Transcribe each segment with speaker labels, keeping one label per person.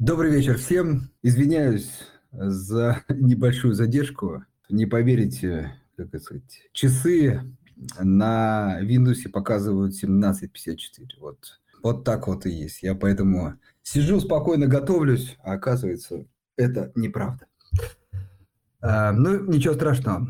Speaker 1: Добрый вечер всем. Извиняюсь за небольшую задержку. Не поверите, как это сказать, часы на Windows показывают 17.54. Вот, вот так вот и есть. Я поэтому сижу спокойно, готовлюсь, а оказывается, это неправда. А, ну, ничего страшного.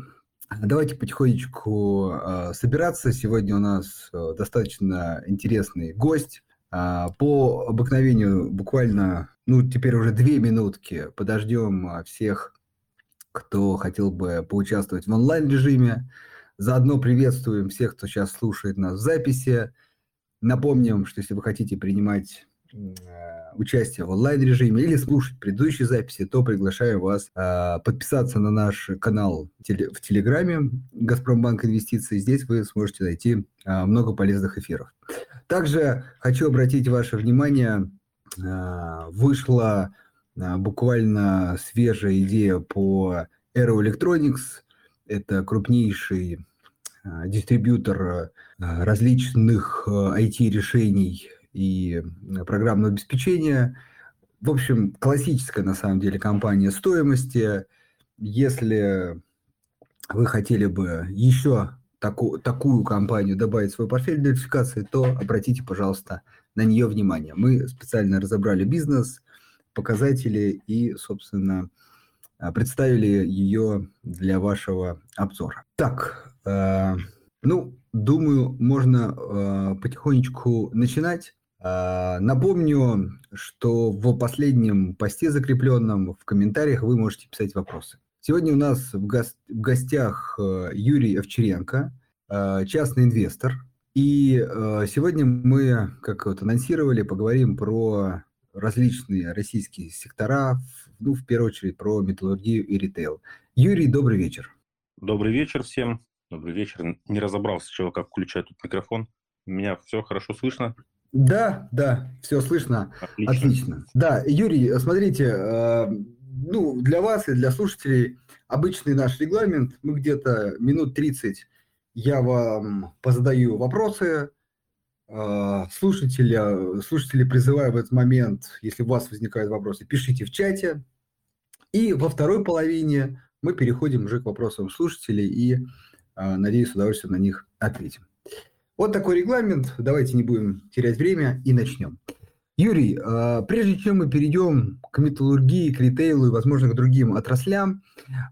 Speaker 1: Давайте потихонечку э, собираться. Сегодня у нас э, достаточно интересный гость. Э, по обыкновению буквально, ну, теперь уже две минутки подождем всех, кто хотел бы поучаствовать в онлайн-режиме. Заодно приветствуем всех, кто сейчас слушает нас в записи. Напомним, что если вы хотите принимать Э, участие в онлайн-режиме или слушать предыдущие записи, то приглашаю вас э, подписаться на наш канал в Телеграме «Газпромбанк Инвестиции». Здесь вы сможете найти э, много полезных эфиров. Также хочу обратить ваше внимание, вышла буквально свежая идея по Aero Electronics. Это крупнейший дистрибьютор различных IT-решений и программного обеспечения. В общем, классическая на самом деле компания стоимости. Если вы хотели бы еще таку, такую компанию добавить в свой портфель диверсификации, то обратите, пожалуйста, на нее внимание. Мы специально разобрали бизнес, показатели и, собственно, представили ее для вашего обзора. Так, э, ну, думаю, можно э, потихонечку начинать. А, напомню, что в последнем посте закрепленном в комментариях вы можете писать вопросы. Сегодня у нас в, го- в гостях э, Юрий Овчаренко, э, частный инвестор. И э, сегодня мы, как вот анонсировали, поговорим про различные российские сектора, ну, в первую очередь, про металлургию и ритейл. Юрий, добрый вечер.
Speaker 2: Добрый вечер всем. Добрый вечер. Не разобрался, чего, как включать тут микрофон. У меня все хорошо слышно?
Speaker 1: Да, да, все слышно. Отлично. Отлично. Да, Юрий, смотрите, э, ну, для вас и для слушателей обычный наш регламент. Мы где-то минут 30 я вам позадаю вопросы. Э, слушателя, слушатели призываю в этот момент, если у вас возникают вопросы, пишите в чате. И во второй половине мы переходим уже к вопросам слушателей и, э, надеюсь, с удовольствием на них ответим. Вот такой регламент. Давайте не будем терять время и начнем. Юрий, а, прежде чем мы перейдем к металлургии, к ритейлу и, возможно, к другим отраслям,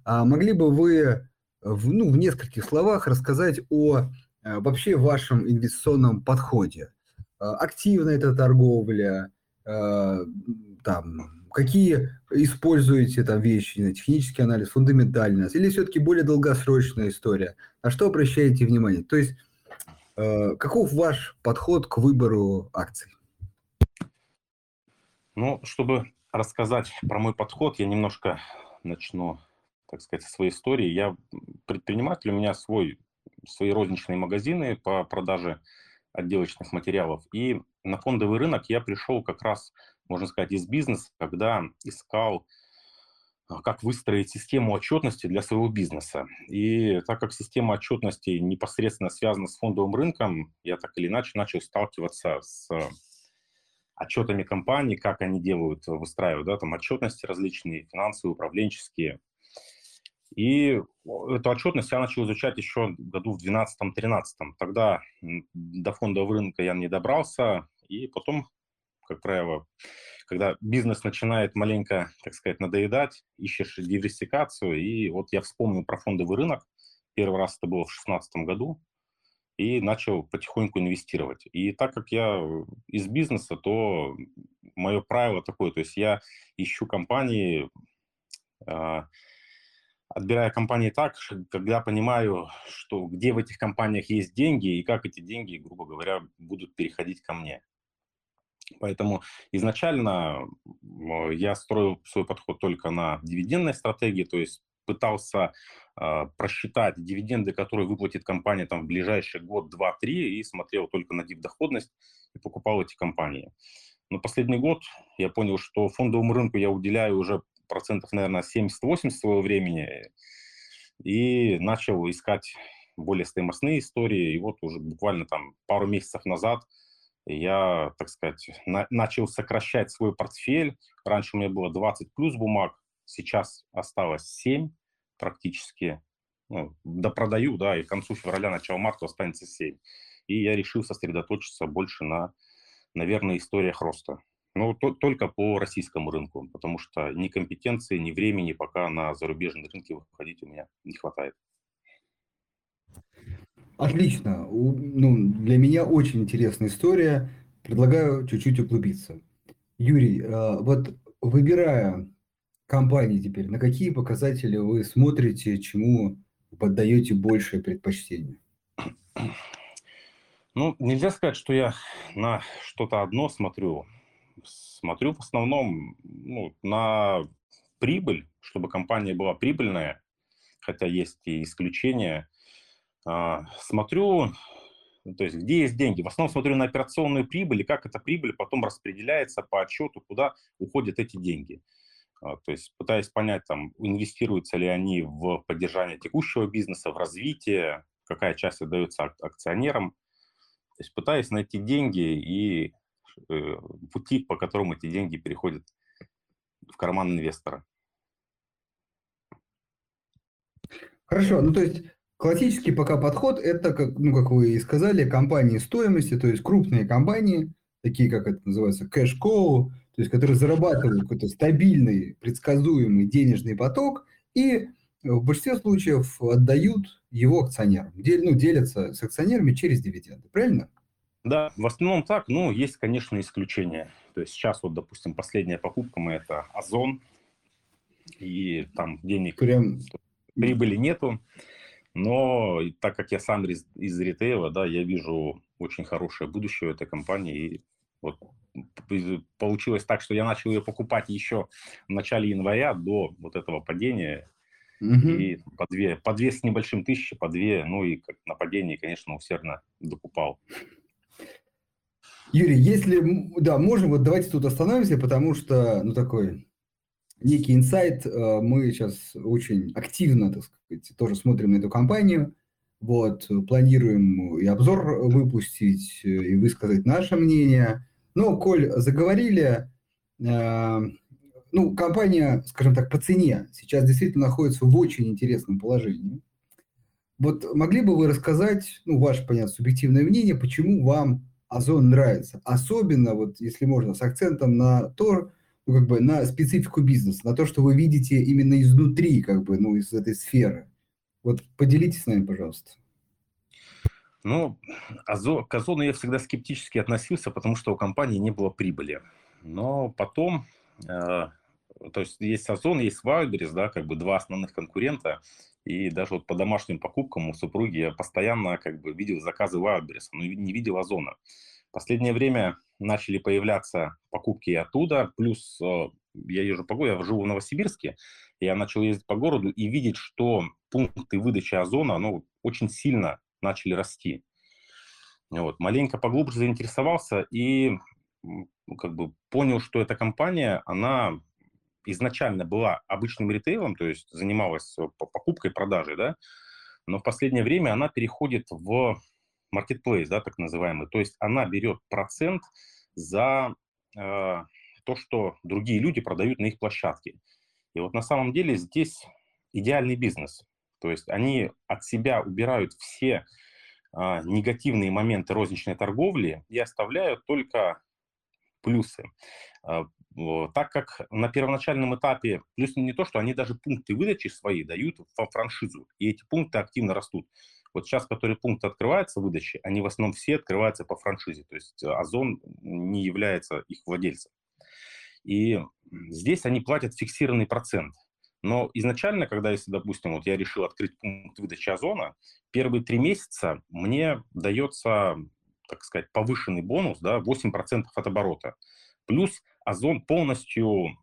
Speaker 1: а, могли бы вы в, ну, в нескольких словах рассказать о а, вообще вашем инвестиционном подходе? Активная это торговля, там, какие используете там вещи, технический анализ, фундаментальный, или все-таки более долгосрочная история? На что обращаете внимание? То есть Э, каков ваш подход к выбору акций?
Speaker 2: Ну, чтобы рассказать про мой подход, я немножко начну, так сказать, со своей истории. Я предприниматель, у меня свой, свои розничные магазины по продаже отделочных материалов. И на фондовый рынок я пришел как раз, можно сказать, из бизнеса, когда искал как выстроить систему отчетности для своего бизнеса. И так как система отчетности непосредственно связана с фондовым рынком, я так или иначе начал сталкиваться с отчетами компаний, как они делают, выстраивают да, там отчетности различные, финансовые, управленческие. И эту отчетность я начал изучать еще году в 2012-2013. Тогда до фондового рынка я не добрался, и потом, как правило, когда бизнес начинает маленько, так сказать, надоедать, ищешь диверсификацию, и вот я вспомнил про фондовый рынок, первый раз это было в 2016 году, и начал потихоньку инвестировать. И так как я из бизнеса, то мое правило такое, то есть я ищу компании, э, отбирая компании так, когда понимаю, что где в этих компаниях есть деньги и как эти деньги, грубо говоря, будут переходить ко мне. Поэтому изначально я строил свой подход только на дивидендной стратегии, то есть пытался э, просчитать дивиденды, которые выплатит компания там, в ближайший год, два, три, и смотрел только на див-доходность и покупал эти компании. Но последний год я понял, что фондовому рынку я уделяю уже процентов, наверное, 70-80 своего времени, и начал искать более стоимостные истории. И вот уже буквально там пару месяцев назад – я, так сказать, на, начал сокращать свой портфель. Раньше у меня было 20 плюс бумаг, сейчас осталось 7 практически. Ну, допродаю, да, и к концу февраля, начало марта останется 7. И я решил сосредоточиться больше на, наверное, историях роста. Ну, то, только по российскому рынку, потому что ни компетенции, ни времени пока на зарубежные рынки выходить у меня не хватает.
Speaker 1: Отлично. Ну, для меня очень интересная история. Предлагаю чуть-чуть углубиться. Юрий, а, вот выбирая компании теперь, на какие показатели вы смотрите, чему поддаете большее предпочтение?
Speaker 2: Ну, нельзя сказать, что я на что-то одно смотрю. Смотрю в основном ну, на прибыль, чтобы компания была прибыльная, хотя есть и исключения – смотрю, то есть где есть деньги. В основном смотрю на операционную прибыль и как эта прибыль потом распределяется по отчету, куда уходят эти деньги. А, то есть пытаясь понять, там, инвестируются ли они в поддержание текущего бизнеса, в развитие, какая часть отдается акционерам. То есть пытаясь найти деньги и э, пути, по которым эти деньги переходят в карман инвестора.
Speaker 1: Хорошо, ну то есть Классический пока подход – это, как, ну, как вы и сказали, компании стоимости, то есть крупные компании, такие как это называется, кэш-коу, то есть которые зарабатывают какой-то стабильный, предсказуемый денежный поток и в большинстве случаев отдают его акционерам, дел, ну, делятся с акционерами через дивиденды, правильно?
Speaker 2: Да, в основном так, но есть, конечно, исключения. То есть сейчас вот, допустим, последняя покупка мы это Озон, и там денег, Прям... прибыли нету. Но так как я сам из, из ритейла, да, я вижу очень хорошее будущее этой компании. И вот получилось так, что я начал ее покупать еще в начале января до вот этого падения. Угу. И по две, по две с небольшим тысячи, по две, ну и как на падении, конечно, усердно докупал.
Speaker 1: Юрий, если, да, можем, вот давайте тут остановимся, потому что, ну, такой некий инсайт. Э, мы сейчас очень активно, так сказать, тоже смотрим на эту компанию. Вот, планируем и обзор выпустить, и высказать наше мнение. Но, коль заговорили, э, ну, компания, скажем так, по цене сейчас действительно находится в очень интересном положении. Вот могли бы вы рассказать, ну, ваше, понятно, субъективное мнение, почему вам Озон нравится? Особенно, вот, если можно, с акцентом на то, ну, как бы на специфику бизнеса, на то, что вы видите именно изнутри, как бы, ну, из этой сферы. Вот поделитесь с нами, пожалуйста.
Speaker 2: Ну, Азо, к Озону я всегда скептически относился, потому что у компании не было прибыли. Но потом, э, то есть есть Озон, есть Wildberries, да, как бы два основных конкурента, и даже вот по домашним покупкам у супруги я постоянно как бы видел заказы Wildberries, но не видел Озона. Последнее время начали появляться покупки оттуда, плюс э, я езжу по городу, я живу в Новосибирске, я начал ездить по городу и видеть, что пункты выдачи озона ну, очень сильно начали расти. Вот. Маленько поглубже заинтересовался и ну, как бы понял, что эта компания, она изначально была обычным ритейлом, то есть занималась э, покупкой, продажей, да, но в последнее время она переходит в marketplace, да, так называемый. То есть она берет процент за э, то, что другие люди продают на их площадке. И вот на самом деле здесь идеальный бизнес. То есть они от себя убирают все э, негативные моменты розничной торговли и оставляют только плюсы. Э, так как на первоначальном этапе, плюс не то, что они даже пункты выдачи свои дают в франшизу, и эти пункты активно растут. Вот сейчас, которые пункты открываются выдачи, они в основном все открываются по франшизе, то есть э, Озон не является их владельцем. И здесь они платят фиксированный процент. Но изначально, когда, если, допустим, вот я решил открыть пункт выдачи Озона, первые три месяца мне дается, так сказать, повышенный бонус, да, 8% от оборота. Плюс Озон полностью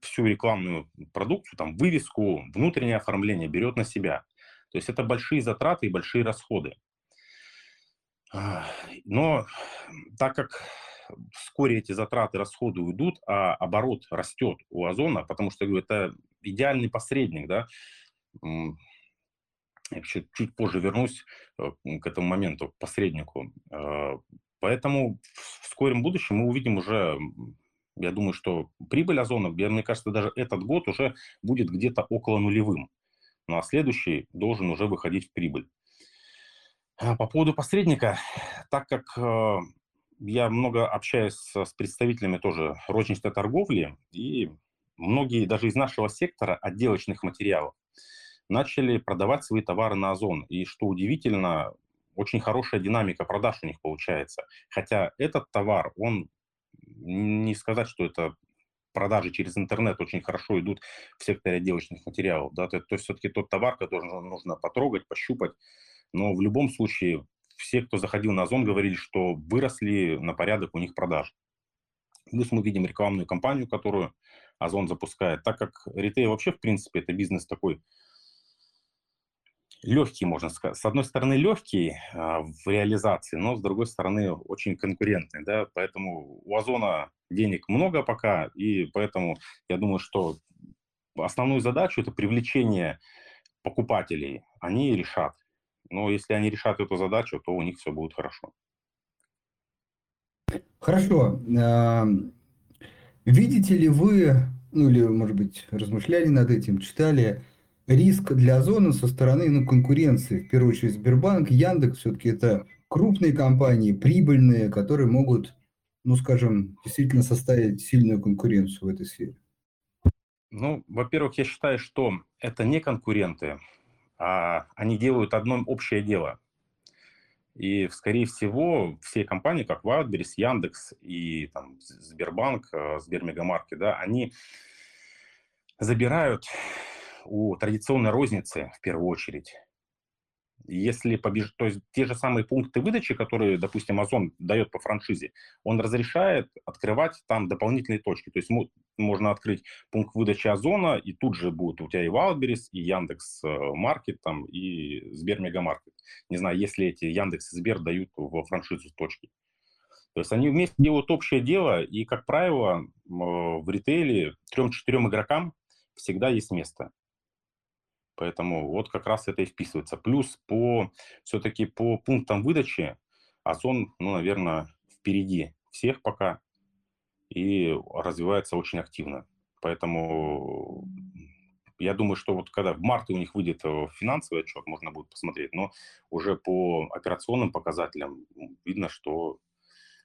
Speaker 2: всю рекламную продукцию, там, вывеску, внутреннее оформление берет на себя. То есть это большие затраты и большие расходы. Но так как вскоре эти затраты, расходы уйдут, а оборот растет у Озона, потому что, говорю, это идеальный посредник, да, я чуть, чуть позже вернусь э, к этому моменту, к посреднику. Э, Поэтому в скором будущем мы увидим уже, я думаю, что прибыль Озона, мне кажется, даже этот год уже будет где-то около нулевым. Ну а следующий должен уже выходить в прибыль. А по поводу посредника, так как э, я много общаюсь с представителями тоже розничной торговли, и многие даже из нашего сектора отделочных материалов начали продавать свои товары на Озон. И что удивительно, очень хорошая динамика продаж у них получается. Хотя этот товар, он не сказать, что это продажи через интернет очень хорошо идут в секторе отделочных материалов. Да? То, то есть все-таки тот товар, который нужно потрогать, пощупать. Но в любом случае все, кто заходил на Озон, говорили, что выросли на порядок у них продаж. Плюс мы видим рекламную кампанию, которую Озон запускает. Так как ритейл вообще, в принципе, это бизнес такой легкий, можно сказать. С одной стороны, легкий а, в реализации, но с другой стороны, очень конкурентный. Да? Поэтому у Озона денег много пока, и поэтому я думаю, что основную задачу, это привлечение покупателей, они решат. Но если они решат эту задачу, то у них все будет хорошо.
Speaker 1: Хорошо. Видите ли вы, ну или, может быть, размышляли над этим, читали риск для Озона со стороны ну, конкуренции, в первую очередь Сбербанк, Яндекс, все-таки это крупные компании, прибыльные, которые могут, ну, скажем, действительно составить сильную конкуренцию в этой сфере?
Speaker 2: Ну, во-первых, я считаю, что это не конкуренты, а они делают одно общее дело. И, скорее всего, все компании, как Wildberries, Яндекс и там, Сбербанк, э, Сбермегамарки, да, они забирают у традиционной розницы в первую очередь если побеж... то есть те же самые пункты выдачи, которые, допустим, Amazon дает по франшизе, он разрешает открывать там дополнительные точки. То есть можно открыть пункт выдачи Озона, и тут же будет у тебя и Wildberries, и Яндекс э, Маркет, там, и Сбер Мегамаркет. Не знаю, если эти Яндекс и Сбер дают во франшизу точки. То есть они вместе делают общее дело, и, как правило, в ритейле трем-четырем игрокам всегда есть место. Поэтому вот как раз это и вписывается. Плюс по все-таки по пунктам выдачи Озон, ну, наверное, впереди всех пока и развивается очень активно. Поэтому я думаю, что вот когда в марте у них выйдет э, финансовый отчет, можно будет посмотреть, но уже по операционным показателям видно, что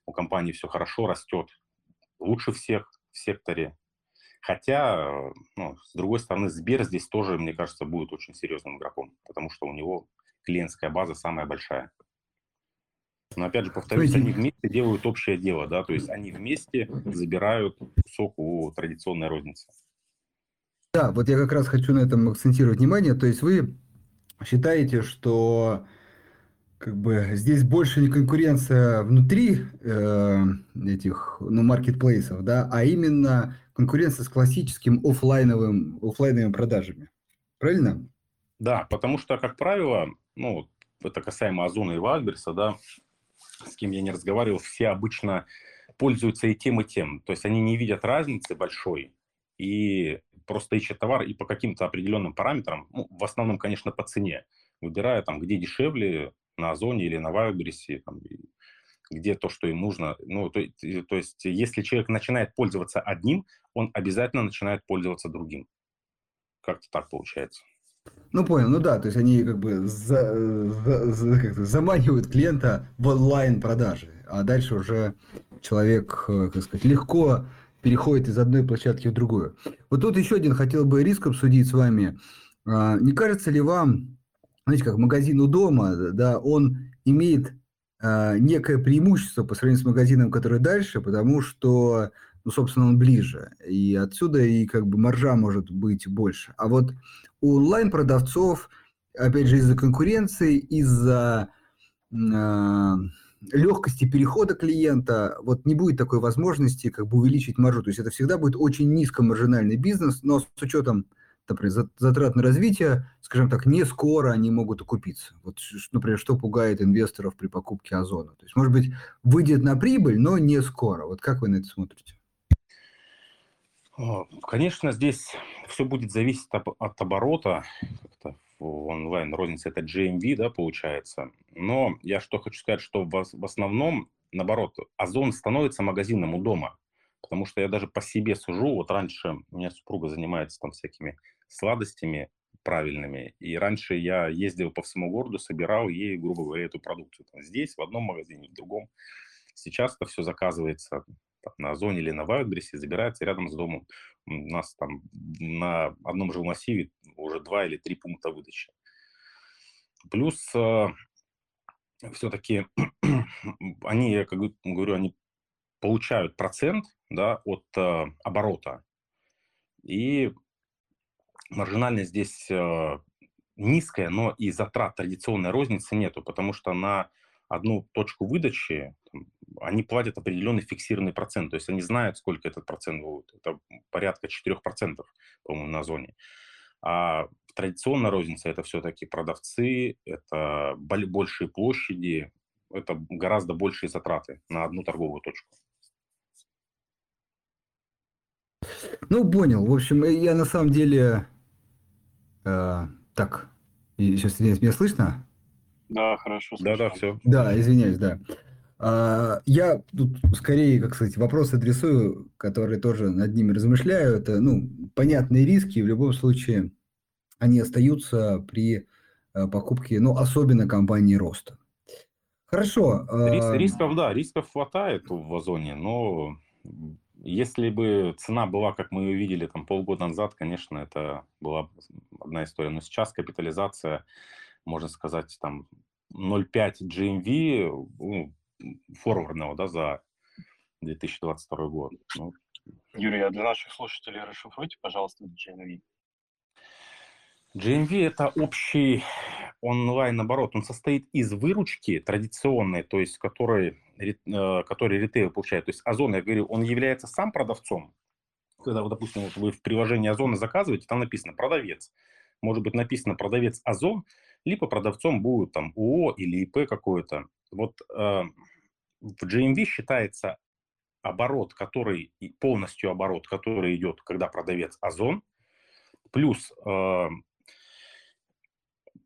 Speaker 2: у компании все хорошо, растет лучше всех в секторе, Хотя, ну, с другой стороны, Сбер здесь тоже, мне кажется, будет очень серьезным игроком, потому что у него клиентская база самая большая. Но опять же, повторюсь, они вместе делают общее дело, да, то есть они вместе забирают кусок у традиционной розницы.
Speaker 1: Да, вот я как раз хочу на этом акцентировать внимание. То есть вы считаете, что как бы здесь больше не конкуренция внутри э, этих ну, маркетплейсов, да, а именно конкуренция с классическим офлайновым, офлайновыми продажами. Правильно?
Speaker 2: Да, потому что, как правило, ну, это касаемо Озона и Вальберса, да, с кем я не разговаривал, все обычно пользуются и тем, и тем. То есть они не видят разницы большой и просто ищут товар и по каким-то определенным параметрам, ну, в основном, конечно, по цене, выбирая там, где дешевле, на Озоне или на Вайлдберрисе, там, где то, что им нужно. Ну, то, то есть, если человек начинает пользоваться одним, он обязательно начинает пользоваться другим. Как-то так получается.
Speaker 1: Ну, понял, ну да, то есть они как бы за, за, за, как заманивают клиента в онлайн-продажи, а дальше уже человек, э, как сказать, легко переходит из одной площадки в другую. Вот тут еще один хотел бы риск обсудить с вами. А, не кажется ли вам, знаете, как магазин у дома, да, он имеет э, некое преимущество по сравнению с магазином, который дальше, потому что, ну, собственно, он ближе. И отсюда и как бы маржа может быть больше. А вот у онлайн-продавцов, опять же, из-за конкуренции, из-за э, легкости перехода клиента, вот не будет такой возможности как бы увеличить маржу. То есть это всегда будет очень низкомаржинальный бизнес, но с учетом например, затрат на развитие, скажем так, не скоро они могут окупиться. Вот, например, что пугает инвесторов при покупке Озона? То есть, может быть, выйдет на прибыль, но не скоро. Вот как вы на это смотрите?
Speaker 2: Конечно, здесь все будет зависеть от оборота. В онлайн рознице это GMV, да, получается. Но я что хочу сказать, что в основном наоборот, Озон становится магазином у дома. Потому что я даже по себе сужу. Вот раньше у меня супруга занимается там всякими сладостями правильными. И раньше я ездил по всему городу, собирал ей, грубо говоря, эту продукцию. Там, здесь, в одном магазине, в другом. Сейчас это все заказывается там, на Озоне или на Вайлдберрисе, забирается рядом с домом. У нас там на одном жилмассиве уже два или три пункта выдачи. Плюс э, все-таки они, я как говорю, они получают процент да, от э, оборота. И маржинальность здесь э, низкая, но и затрат традиционной розницы нету, потому что на одну точку выдачи там, они платят определенный фиксированный процент, то есть они знают, сколько этот процент будет. Это порядка 4%, по-моему, на зоне. А традиционная розница это все-таки продавцы, это большие площади, это гораздо большие затраты на одну торговую точку.
Speaker 1: Ну, понял. В общем, я на самом деле... Э, так, сейчас меня слышно?
Speaker 2: Да, хорошо. Да, да, все.
Speaker 1: Да, извиняюсь, да. А, я тут скорее, как сказать, вопрос адресую, который тоже над ними размышляю. Это, ну, понятные риски, в любом случае они остаются при э, покупке, ну, особенно компании роста. Хорошо.
Speaker 2: Рис, а рисков, да, рисков хватает в Озоне, но если бы цена была, как мы ее видели там полгода назад, конечно, это была одна история. Но сейчас капитализация, можно сказать, там 0,5 GMV ну, форвардного да, за 2022 год. Ну,
Speaker 3: Юрий, а для наших слушателей расшифруйте, пожалуйста, GMV.
Speaker 2: GMV – это общий онлайн-оборот. Он состоит из выручки традиционной, то есть который, э, который ритейл получает. То есть Озон, я говорю, он является сам продавцом. Когда, вот, допустим, вот вы в приложении Озона заказываете, там написано «продавец». Может быть написано «продавец Озон», либо продавцом будет там ООО или ИП какое-то. Вот э, в GMV считается оборот, который, полностью оборот, который идет, когда продавец Озон, плюс э,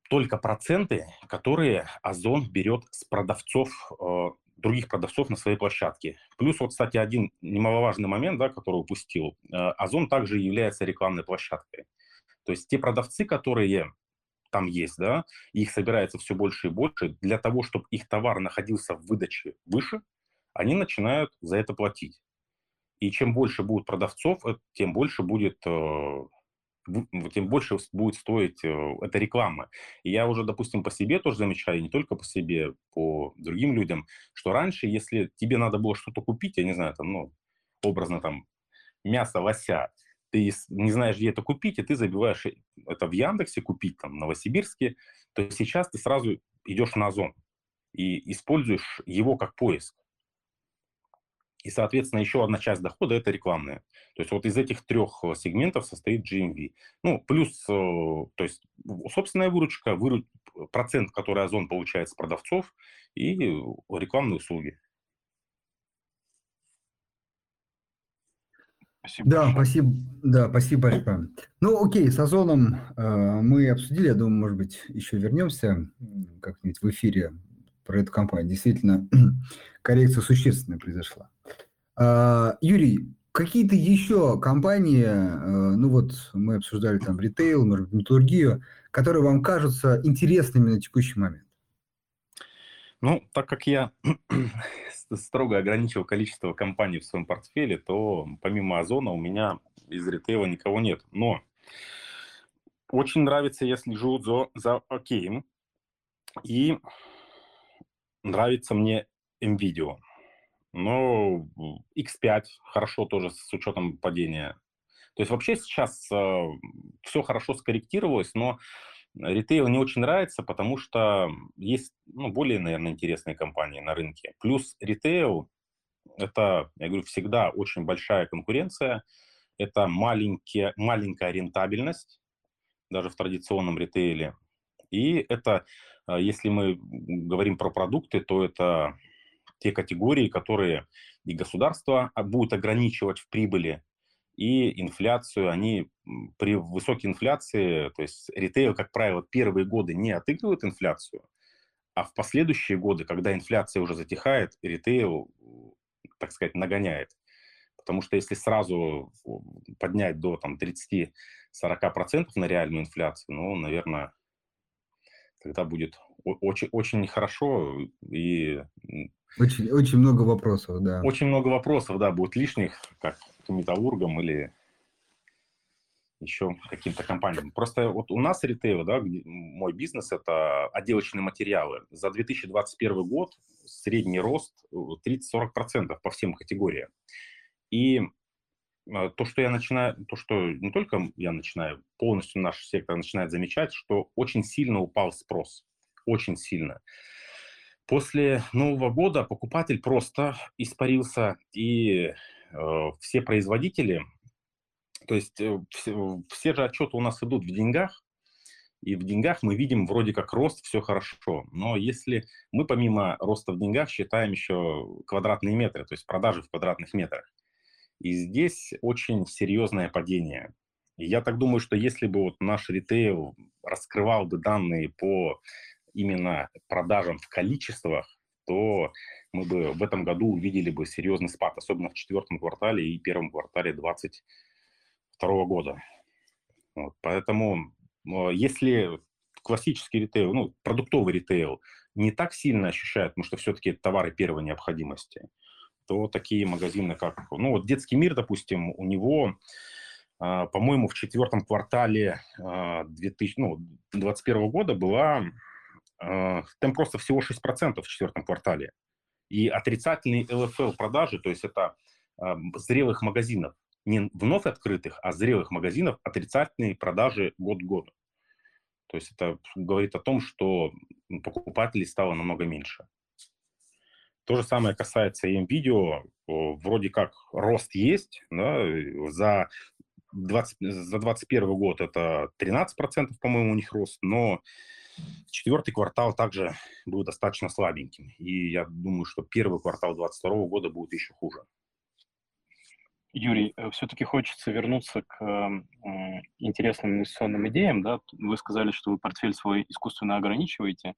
Speaker 2: только проценты, которые Озон берет с продавцов, э, других продавцов на своей площадке. Плюс вот, кстати, один немаловажный момент, да, который упустил. Э, Озон также является рекламной площадкой. То есть те продавцы, которые там есть, да, их собирается все больше и больше, для того, чтобы их товар находился в выдаче выше, они начинают за это платить. И чем больше будет продавцов, э, тем больше будет тем больше будет стоить э, эта реклама. И я уже, допустим, по себе тоже замечаю, не только по себе, по другим людям, что раньше, если тебе надо было что-то купить, я не знаю, там, ну, образно там, мясо лося, ты не знаешь, где это купить, и ты забиваешь это в Яндексе купить, там, в Новосибирске, то сейчас ты сразу идешь на Озон и используешь его как поиск. И, соответственно, еще одна часть дохода – это рекламная. То есть вот из этих трех э, сегментов состоит GMV. Ну, плюс, э, то есть собственная выручка, выру... процент, который Озон получает с продавцов и рекламные услуги.
Speaker 1: Спасибо да, большое. спасибо, да, спасибо большое. Ну, окей, с Озоном э, мы обсудили, я думаю, может быть, еще вернемся как-нибудь в эфире про эту компанию. Действительно, коррекция существенная произошла. А, Юрий, какие-то еще компании, э, ну вот мы обсуждали там ритейл, металлургию, которые вам кажутся интересными на текущий момент?
Speaker 2: Ну, так как я строго ограничил количество компаний в своем портфеле, то помимо Озона у меня из ритейла никого нет. Но очень нравится, я слежу за, за Океем, и нравится мне NVIDIA. Но X5 хорошо тоже с учетом падения. То есть вообще сейчас э, все хорошо скорректировалось, но ритейл не очень нравится, потому что есть ну, более, наверное, интересные компании на рынке. Плюс ритейл – это, я говорю, всегда очень большая конкуренция, это маленькие, маленькая рентабельность, даже в традиционном ритейле. И это, если мы говорим про продукты, то это те категории, которые и государство а, будет ограничивать в прибыли, и инфляцию, они при высокой инфляции, то есть ритейл, как правило, первые годы не отыгрывают инфляцию, а в последующие годы, когда инфляция уже затихает, ритейл, так сказать, нагоняет. Потому что если сразу поднять до там, 30-40% на реальную инфляцию, ну, наверное, тогда будет очень, очень нехорошо и...
Speaker 1: Очень, очень много вопросов, да.
Speaker 2: Очень много вопросов, да, будет лишних, как металлургам или еще каким-то компаниям. Просто вот у нас ритейл, да, мой бизнес – это отделочные материалы. За 2021 год средний рост 30-40% по всем категориям. И то, что я начинаю, то, что не только я начинаю, полностью наш сектор начинает замечать, что очень сильно упал спрос. Очень сильно. После Нового года покупатель просто испарился, и э, все производители, то есть э, все, все же отчеты у нас идут в деньгах, и в деньгах мы видим вроде как рост, все хорошо. Но если мы помимо роста в деньгах считаем еще квадратные метры, то есть продажи в квадратных метрах, и здесь очень серьезное падение. И я так думаю, что если бы вот наш ритейл раскрывал бы данные по именно продажам в количествах, то мы бы в этом году увидели бы серьезный спад, особенно в четвертом квартале и первом квартале 2022 года. Вот, поэтому если классический ритейл, ну, продуктовый ритейл не так сильно ощущает, потому что все-таки товары первой необходимости, то такие магазины, как, ну, вот детский мир, допустим, у него, э, по-моему, в четвертом квартале э, 2021 ну, года была э, там просто всего 6% в четвертом квартале. И отрицательные ЛФЛ продажи, то есть это зрелых магазинов, не вновь открытых, а зрелых магазинов, отрицательные продажи год к году. То есть это говорит о том, что покупателей стало намного меньше. То же самое касается и видео. Вроде как рост есть. Да, за, 20, за 2021 год это 13%, по-моему, у них рост, но четвертый квартал также был достаточно слабеньким. И я думаю, что первый квартал 2022 года будет еще хуже.
Speaker 3: Юрий, э, все-таки хочется вернуться к интересным инвестиционным идеям. Да? Вы сказали, что вы портфель свой искусственно ограничиваете.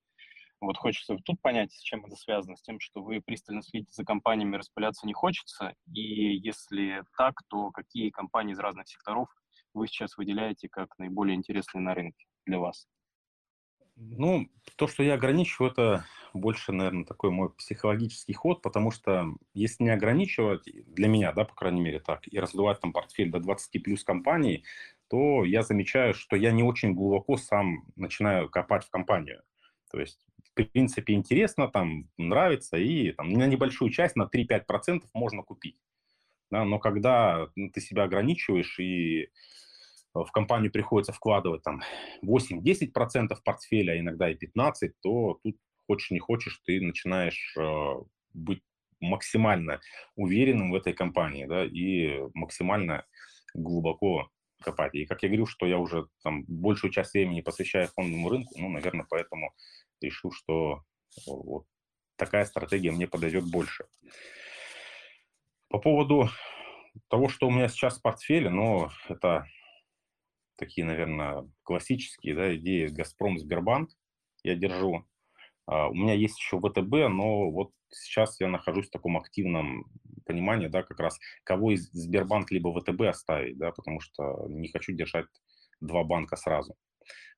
Speaker 3: Вот хочется тут понять, с чем это связано, с тем, что вы пристально следите за компаниями, распыляться не хочется, и если так, то какие компании из разных секторов вы сейчас выделяете как наиболее интересные на рынке для вас?
Speaker 2: Ну, то, что я ограничиваю, это больше, наверное, такой мой психологический ход, потому что если не ограничивать, для меня, да, по крайней мере, так, и раздувать там портфель до 20 плюс компаний, то я замечаю, что я не очень глубоко сам начинаю копать в компанию. То есть в принципе, интересно, там, нравится, и там, на небольшую часть, на 3-5% можно купить. Да, но когда ну, ты себя ограничиваешь и э, в компанию приходится вкладывать там 8-10% портфеля, а иногда и 15%, то тут хочешь не хочешь, ты начинаешь э, быть максимально уверенным в этой компании, да, и максимально глубоко копать. И как я говорил, что я уже там большую часть времени посвящаю фондовому рынку, ну, наверное, поэтому решил, что вот такая стратегия мне подойдет больше. По поводу того, что у меня сейчас в портфеле, ну, это такие, наверное, классические да, идеи «Газпром», «Сбербанк» я держу. Uh, у меня есть еще ВТБ, но вот сейчас я нахожусь в таком активном понимании, да, как раз кого из Сбербанк либо ВТБ оставить, да, потому что не хочу держать два банка сразу.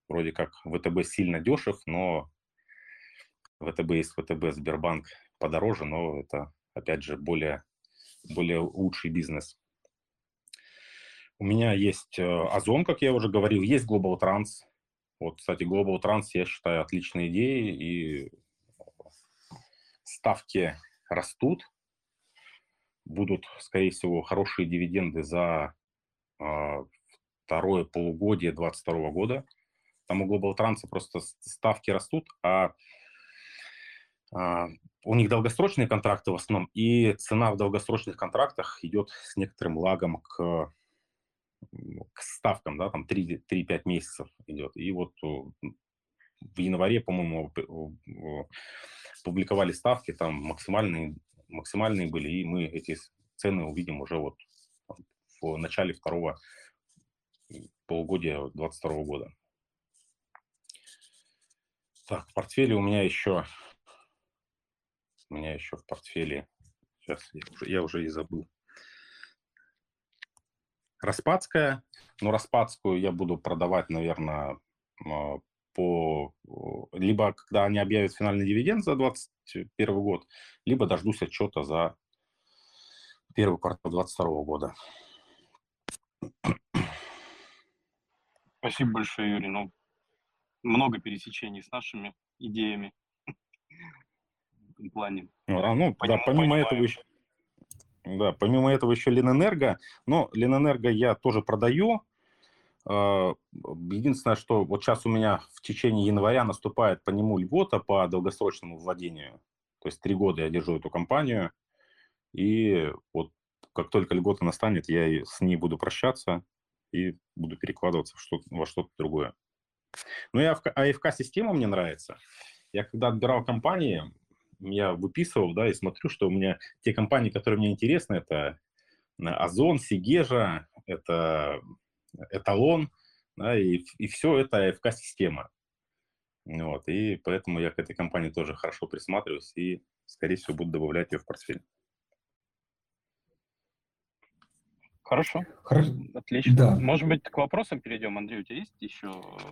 Speaker 2: Вроде как ВТБ сильно дешев, но ВТБ есть ВТБ, Сбербанк подороже, но это, опять же, более, более лучший бизнес. У меня есть э, Озон, как я уже говорил, есть Global Trans. Вот, кстати, Global Trans я считаю отличной идеей, и ставки растут. Будут, скорее всего, хорошие дивиденды за э, второе полугодие 2022 года. Там у Global Trans просто ставки растут, а а, у них долгосрочные контракты в основном, и цена в долгосрочных контрактах идет с некоторым лагом к, к ставкам, да, там 3-5 месяцев идет. И вот в январе, по-моему, публиковали ставки, там максимальные, максимальные были, и мы эти цены увидим уже вот в начале второго полугодия 2022 года. Так, в портфеле у меня еще... У меня еще в портфеле... Сейчас, я уже, я уже и забыл. Распадская. Ну, Распадскую я буду продавать, наверное, а, по... Либо когда они объявят финальный дивиденд за 2021 год, либо дождусь отчета за первый квартал 2022 года.
Speaker 3: Спасибо большое, Юрий. Ну, много пересечений с нашими идеями в этом плане.
Speaker 2: Ну, а, ну да, помимо этого еще, да, помимо этого еще Ленэнерго. Но Ленэнерго я тоже продаю. А, единственное, что вот сейчас у меня в течение января наступает по нему льгота по долгосрочному владению. То есть три года я держу эту компанию. И вот как только льгота настанет, я с ней буду прощаться и буду перекладываться в что во что-то другое. Ну и АФК-система мне нравится. Я когда отбирал компании, я выписывал, да, и смотрю, что у меня те компании, которые мне интересны, это э, Озон, Сигежа, это Эталон, да, и, и все это АФК-система. Вот, и поэтому я к этой компании тоже хорошо присматриваюсь и, скорее всего, буду добавлять ее в портфель.
Speaker 3: Хорошо. Хорошо. Отлично. Да. Может быть, к вопросам перейдем. Андрей, у тебя есть еще?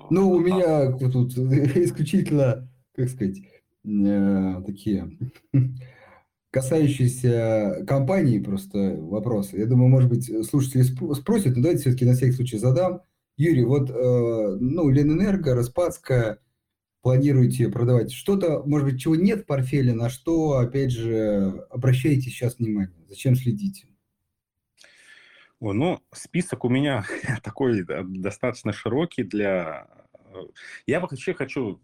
Speaker 1: Ну, у меня тут исключительно, как сказать, э, такие касающиеся компании просто вопросы. Я думаю, может быть, слушатели спросят, но давайте все-таки на всякий случай задам. Юрий, вот, э, ну, Ленэнерго, Распадская, планируете продавать что-то, может быть, чего нет в портфеле, на что, опять же, обращаете сейчас внимание, зачем следите?
Speaker 2: Ой, ну, список у меня такой достаточно широкий для... Э, я вообще хочу,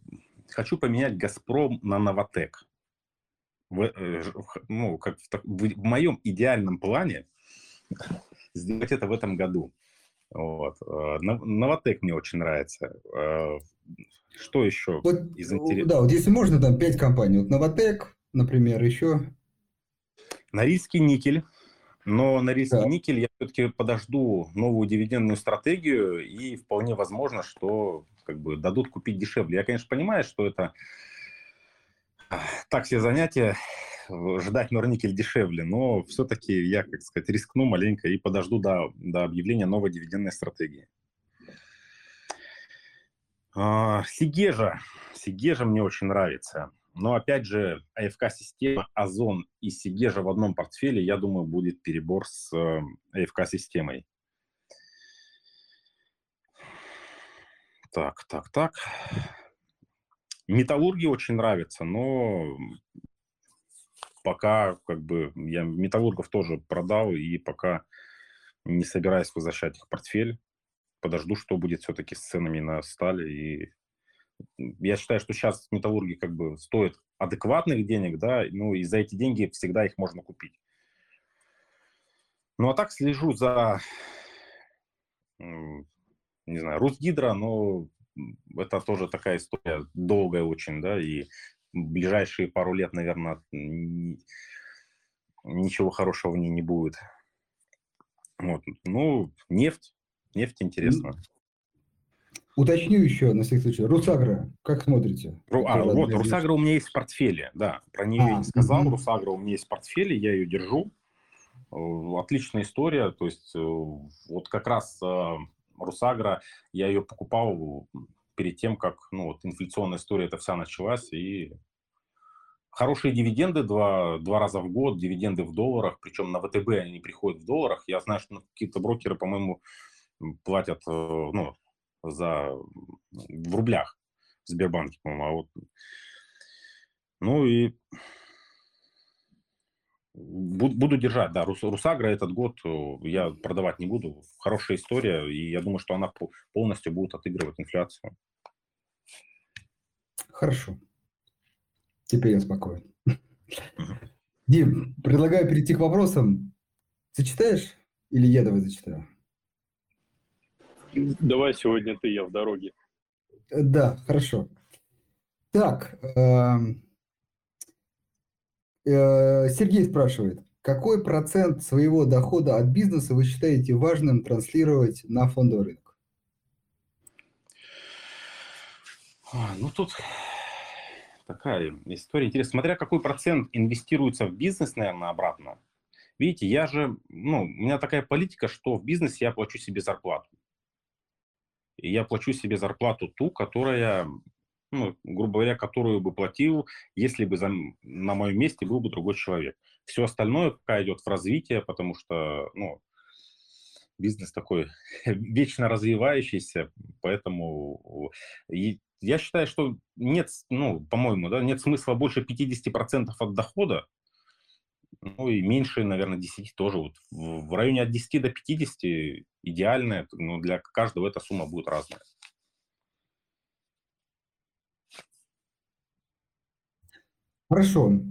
Speaker 2: хочу поменять «Газпром» на «Новотек». В, э, ну, как в, в, в моем идеальном плане сделать это в этом году. Вот. Э, «Новотек» мне очень нравится. Что еще
Speaker 1: вот, из интересного? Да, вот если можно, там пять компаний. Вот «Новотек», например, еще.
Speaker 2: Норильский никель но на риски да. никель я все-таки подожду новую дивидендную стратегию, и вполне возможно, что как бы дадут купить дешевле. Я, конечно, понимаю, что это так все занятия, ждать Норникель дешевле, но все-таки я, как сказать, рискну маленько и подожду до, до объявления новой дивидендной стратегии. А, Сигежа. Сигежа мне очень нравится. Но опять же, АФК-система, Озон и Сигежа в одном портфеле, я думаю, будет перебор с э, АФК-системой. Так, так, так. Металлурги очень нравятся, но пока как бы я металлургов тоже продал и пока не собираюсь возвращать их в портфель. Подожду, что будет все-таки с ценами на стали и я считаю, что сейчас металлурги как бы стоят адекватных денег, да, ну и за эти деньги всегда их можно купить. Ну а так слежу за, не знаю, Русгидро, но это тоже такая история долгая очень, да, и ближайшие пару лет, наверное, ничего хорошего в ней не будет. Вот. Ну, нефть, нефть интересно.
Speaker 1: Уточню еще, на всякий случай. Русагра, как смотрите?
Speaker 2: Ру, а, вот, Русагра у меня есть в портфеле, да. Про нее а, я не сказал. Угу. Русагра у меня есть в портфеле, я ее держу. Э, отличная история. То есть э, вот как раз э, Русагра, я ее покупал перед тем, как ну, вот, инфляционная история эта вся началась. И хорошие дивиденды два, два раза в год, дивиденды в долларах, причем на ВТБ они приходят в долларах. Я знаю, что какие-то брокеры, по-моему, платят ну, за, в рублях в Сбербанке, по-моему. А вот, ну и буду держать, да, Рус, Русагра этот год э, я продавать не буду. Хорошая история, и я думаю, что она полностью будет отыгрывать инфляцию.
Speaker 1: Хорошо. Теперь я спокоен. Дим, предлагаю перейти к вопросам. Зачитаешь или я давай зачитаю?
Speaker 3: Давай сегодня ты, я в дороге.
Speaker 1: Да, хорошо. Так, эм, э, Сергей спрашивает, какой процент своего дохода от бизнеса вы считаете важным транслировать на фондовый рынок?
Speaker 2: А, ну тут такая история интересная. Смотря какой процент инвестируется в бизнес, наверное, обратно. Видите, я же, ну, у меня такая политика, что в бизнесе я плачу себе зарплату. И я плачу себе зарплату ту, которая, ну, грубо говоря, которую бы платил, если бы за, на моем месте был бы другой человек. Все остальное пока идет в развитие, потому что, ну, бизнес такой вечно развивающийся, поэтому и я считаю, что нет, ну, по-моему, да, нет смысла больше 50% от дохода, ну и меньше, наверное, 10 тоже. Вот в районе от 10 до 50 идеальная, но для каждого эта сумма будет разная.
Speaker 1: Хорошо.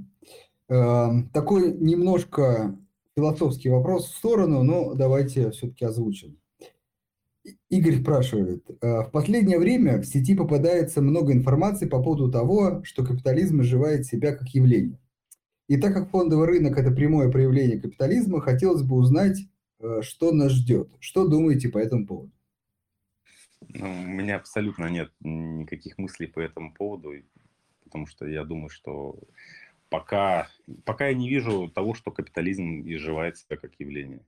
Speaker 1: Э, такой немножко философский вопрос в сторону, но давайте все-таки озвучим. Игорь спрашивает. «Э, в последнее время в сети попадается много информации по поводу того, что капитализм изживает себя как явление. И так как фондовый рынок – это прямое проявление капитализма, хотелось бы узнать, э, что нас ждет. Что думаете по этому поводу?
Speaker 2: Ну, у меня абсолютно нет никаких мыслей по этому поводу, потому что я думаю, что пока, пока я не вижу того, что капитализм изживает себя как явление.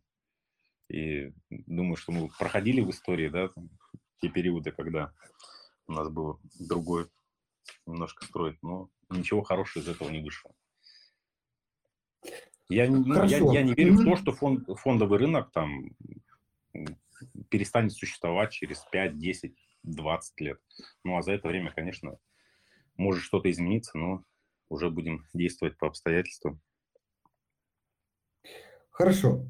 Speaker 2: И думаю, что мы проходили в истории, да, те периоды, когда у нас было другое немножко строить, но ничего хорошего из этого не вышло. Я, ну, я, я не верю в то, что фонд, фондовый рынок там перестанет существовать через 5, 10, 20 лет. Ну, а за это время, конечно, может что-то измениться, но уже будем действовать по обстоятельствам.
Speaker 1: Хорошо.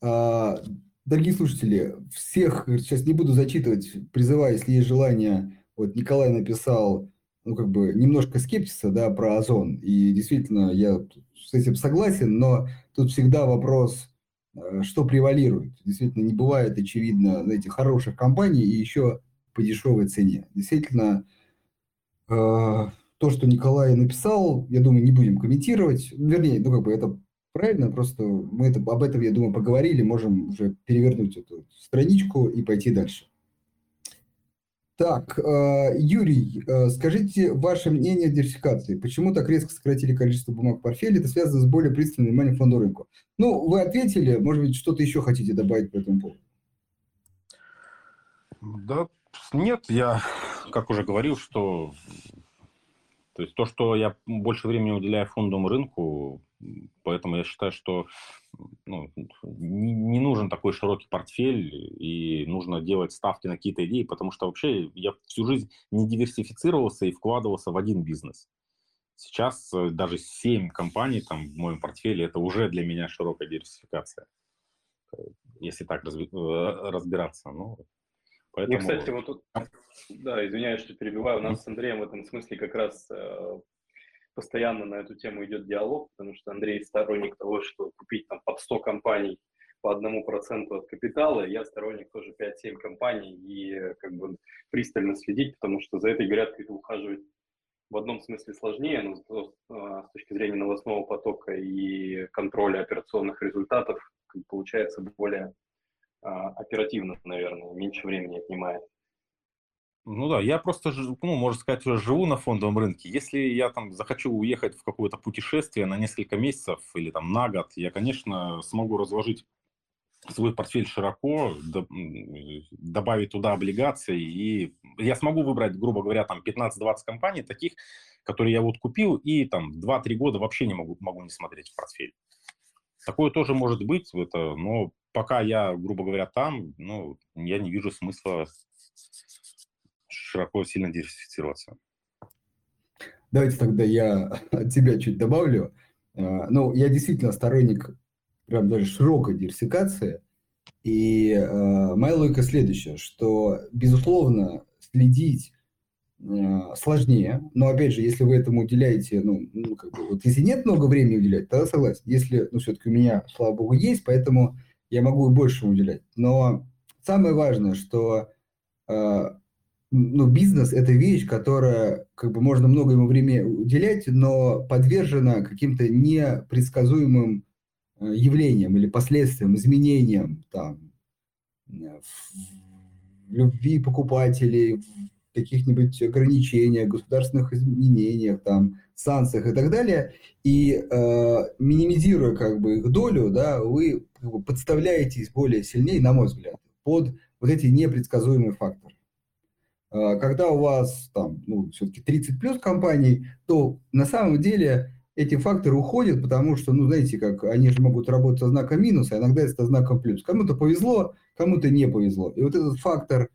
Speaker 1: А, дорогие слушатели, всех сейчас не буду зачитывать, призывая, если есть желание, вот Николай написал, ну, как бы, немножко скепсиса, да, про озон, и действительно, я с этим согласен, но тут всегда вопрос, э, что превалирует. Действительно, не бывает, очевидно, знаете, хороших компаний и еще по дешевой цене. Действительно, то, что Николай написал, я думаю, не будем комментировать. Вернее, ну, как бы это правильно, просто мы это, об этом, я думаю, поговорили, можем уже перевернуть эту страничку и пойти дальше. Так, э, Юрий, э, скажите ваше мнение о диверсификации. Почему так резко сократили количество бумаг в портфеле? Это связано с более пристальным вниманием фонду рынку. Ну, вы ответили, может быть, что-то еще хотите добавить по этому поводу?
Speaker 2: Да, нет, я, как уже говорил, что то есть то, что я больше времени уделяю фондовому рынку, поэтому я считаю, что ну, не, нужен такой широкий портфель и нужно делать ставки на какие-то идеи, потому что вообще я всю жизнь не диверсифицировался и вкладывался в один бизнес. Сейчас э, даже 7 компаний там в моем портфеле это уже для меня широкая диверсификация, э, если так э, разбираться. Ну,
Speaker 3: Поэтому... И, кстати, вот тут, да, извиняюсь, что перебиваю, у нас с Андреем в этом смысле как раз э, постоянно на эту тему идет диалог, потому что Андрей сторонник того, что купить там под 100 компаний по одному проценту от капитала, я сторонник тоже 5-7 компаний и как бы пристально следить, потому что за этой грядкой ухаживать в одном смысле сложнее, но с, а, с точки зрения новостного потока и контроля операционных результатов получается более а, оперативно, наверное, меньше времени отнимает.
Speaker 2: Ну да, я просто, ну, можно сказать, уже живу на фондовом рынке. Если я там захочу уехать в какое-то путешествие на несколько месяцев или там на год, я, конечно, смогу разложить свой портфель широко, добавить туда облигации, и я смогу выбрать, грубо говоря, там 15-20 компаний таких, которые я вот купил, и там 2-3 года вообще не могу, могу не смотреть в портфель. Такое тоже может быть, это, но пока я, грубо говоря, там, ну, я не вижу смысла широко сильно диверсифицироваться.
Speaker 1: Давайте тогда я от тебя чуть добавлю. А, ну, я действительно сторонник прям даже широкой диверсификации. И э, моя логика следующая, что, безусловно, следить э, сложнее, но, опять же, если вы этому уделяете, ну, ну как бы, вот если нет много времени уделять, тогда согласен. Если, ну, все-таки у меня, слава богу, есть, поэтому я могу и больше уделять. Но самое важное, что э, ну, бизнес – это вещь, которая, как бы, можно много ему времени уделять, но подвержена каким-то непредсказуемым э, явлениям или последствиям, изменениям там, в любви покупателей, в каких-нибудь ограничениях, государственных изменениях, там, санкциях и так далее, и э, минимизируя как бы их долю, да, вы как бы, подставляетесь более сильнее, на мой взгляд, под вот эти непредсказуемые факторы. Э, когда у вас там, ну, все-таки 30 плюс компаний, то на самом деле эти факторы уходят, потому что, ну, знаете, как они же могут работать со знаком минуса, а иногда это знаком плюс. Кому-то повезло, кому-то не повезло. И вот этот фактор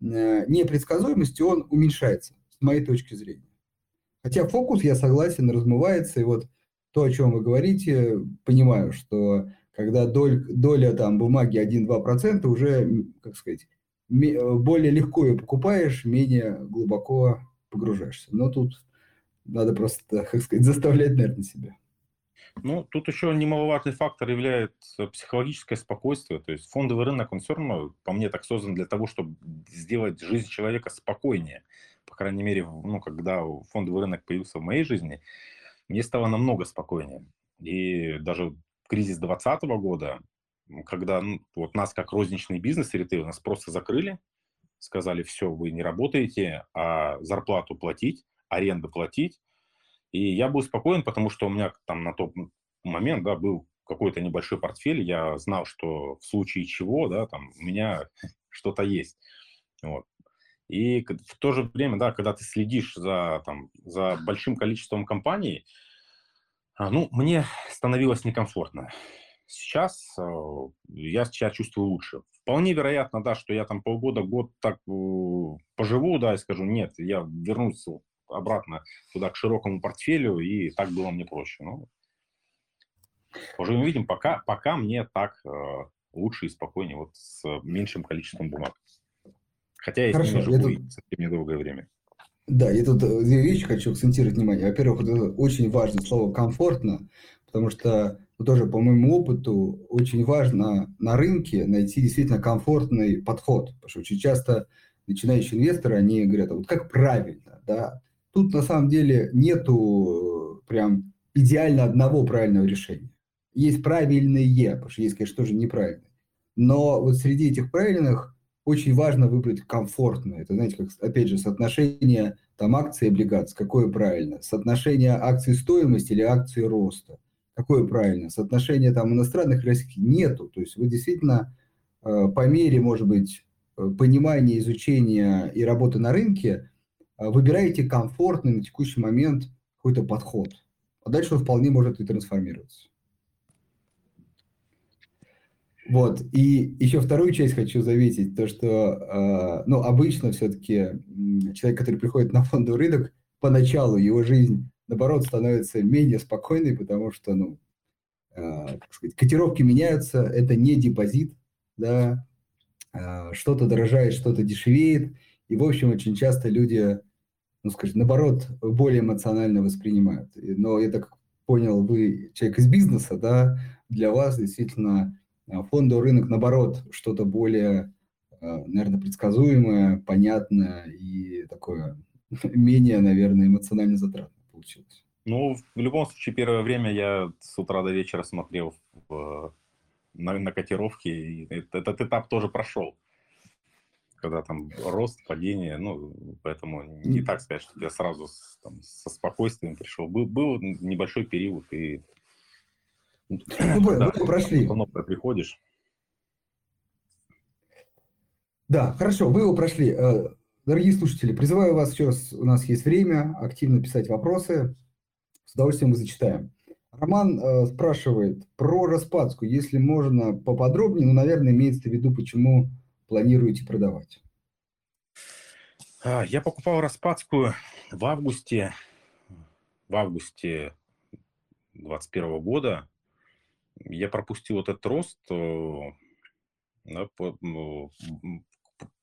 Speaker 1: э, непредсказуемости, он уменьшается, с моей точки зрения. Хотя фокус, я согласен, размывается, и вот то, о чем вы говорите, понимаю, что когда доль, доля там бумаги 1-2%, уже, как сказать, более легко ее покупаешь, менее глубоко погружаешься. Но тут надо просто, как сказать, заставлять, наверное, себя.
Speaker 2: Ну, тут еще немаловажный фактор является психологическое спокойствие. То есть фондовый рынок, он все равно, по мне, так создан для того, чтобы сделать жизнь человека спокойнее. По крайней мере, ну, когда фондовый рынок появился в моей жизни, мне стало намного спокойнее. И даже кризис 2020 года, когда ну, вот нас как розничный бизнес и ритейл, нас просто закрыли, сказали, все, вы не работаете, а зарплату платить, аренду платить. И я был спокоен, потому что у меня там на тот момент, да, был какой-то небольшой портфель, я знал, что в случае чего, да, там у меня что-то есть. Вот. И в то же время, да, когда ты следишь за, там, за большим количеством компаний, а, ну, мне становилось некомфортно. Сейчас э, я себя чувствую лучше. Вполне вероятно, да, что я там полгода, год так э, поживу, да, и скажу, нет, я вернусь обратно туда, к широкому портфелю, и так было мне проще. Ну, уже мы видим, пока, пока мне так э, лучше и спокойнее, вот с меньшим количеством бумаг. Хотя я Хорошо, с ними живу тут... совсем недолгое время.
Speaker 1: Да, я тут э, две вещи хочу акцентировать внимание. Во-первых, это очень важное слово «комфортно», потому что ну, тоже по моему опыту очень важно на рынке найти действительно комфортный подход, потому что очень часто начинающие инвесторы, они говорят, а вот как правильно, да, Тут на самом деле нету э, прям идеально одного правильного решения. Есть правильные, потому что есть, конечно, тоже неправильные. Но вот среди этих правильных очень важно выбрать комфортное. Это, знаете, как, опять же, соотношение там акций и облигаций. Какое правильно? Соотношение акций стоимости или акций роста. Какое правильно? Соотношение там иностранных и российских нету. То есть вы действительно э, по мере, может быть, э, понимания, изучения и работы на рынке а, выбираете комфортный на текущий момент какой-то подход. А дальше он вполне может и трансформироваться. Вот. И еще вторую часть хочу заметить, то что, э, ну, обычно все-таки человек, который приходит на фондовый рынок, поначалу его жизнь, наоборот, становится менее спокойной, потому что, ну, э, как сказать, котировки меняются, это не депозит, да, э, что-то дорожает, что-то дешевеет, и, в общем, очень часто люди ну, скажем, наоборот, более эмоционально воспринимают. Но я так понял, вы человек из бизнеса, да, для вас действительно фондовый рынок, наоборот, что-то более, а, наверное, предсказуемое, понятное и такое менее, наверное, эмоционально затратно получилось.
Speaker 2: Ну, в любом случае, первое время я с утра до вечера смотрел в, на, на котировки, и этот этап тоже прошел когда там рост, падение, ну, поэтому не так сказать, что я сразу с, там, со спокойствием пришел. Был, был небольшой период, и
Speaker 1: ну, вы, да, вы прошли.
Speaker 2: приходишь.
Speaker 1: Да, хорошо, вы его прошли. Э, дорогие слушатели, призываю вас сейчас, у нас есть время, активно писать вопросы. С удовольствием мы зачитаем. Роман э, спрашивает про распадскую, если можно поподробнее, но, наверное, имеется в виду, почему планируете продавать?
Speaker 2: А, я покупал Распадскую в августе, в августе 2021 года. Я пропустил вот этот рост э, да, ну,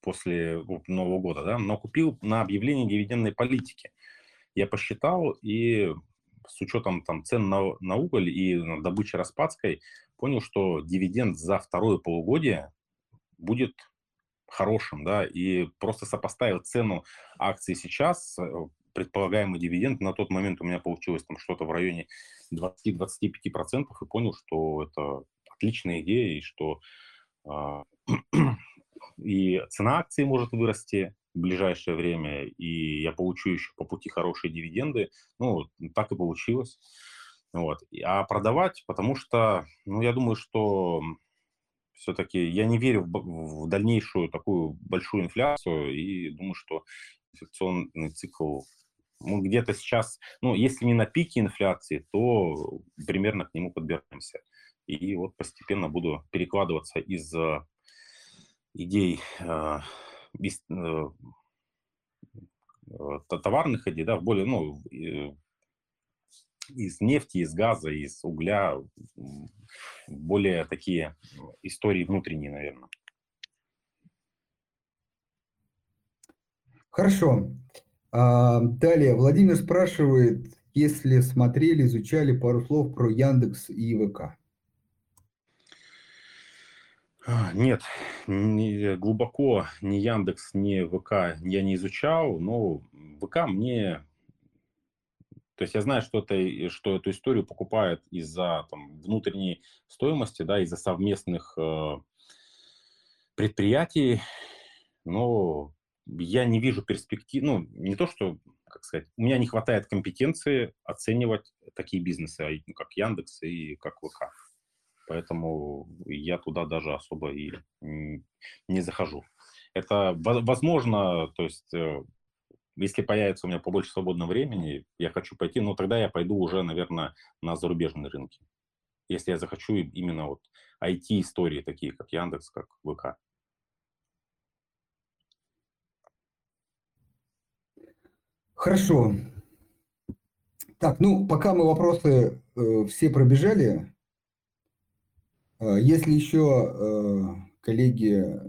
Speaker 2: после Нового года, да, но купил на объявление дивидендной политики. Я посчитал и с учетом там, цен на, на уголь и на добыче Распадской понял, что дивиденд за второе полугодие будет хорошим, да, и просто сопоставил цену акции сейчас, э, предполагаемый дивиденд, на тот момент у меня получилось там что-то в районе 20-25% и понял, что это отличная идея и что э, и цена акции может вырасти, в ближайшее время, и я получу еще по пути хорошие дивиденды. Ну, так и получилось. Вот. А продавать, потому что, ну, я думаю, что все-таки я не верю в, в дальнейшую такую большую инфляцию и думаю, что инфляционный цикл мы где-то сейчас, ну, если не на пике инфляции, то примерно к нему подбираемся. И вот постепенно буду перекладываться из э, идей э, из, э, э товарных идей, да, в более, ну, из нефти, из газа, из угля, более такие истории внутренние, наверное.
Speaker 1: Хорошо. Далее, Владимир спрашивает, если смотрели, изучали пару слов про Яндекс и ВК.
Speaker 2: А, нет, не, глубоко ни Яндекс, ни ВК я не изучал, но ВК мне то есть я знаю, что, это, что эту историю покупают из-за там, внутренней стоимости, да, из-за совместных э, предприятий, но я не вижу перспектив, ну, не то, что, как сказать, у меня не хватает компетенции оценивать такие бизнесы, а, ну, как Яндекс и как ВК. Поэтому я туда даже особо и не захожу. Это возможно, то есть э, если появится у меня побольше свободного времени, я хочу пойти, но тогда я пойду уже, наверное, на зарубежные рынки. Если я захочу именно вот IT-истории, такие как Яндекс, как ВК.
Speaker 1: Хорошо. Так, ну, пока мы вопросы э, все пробежали, э, если еще э, коллеги э,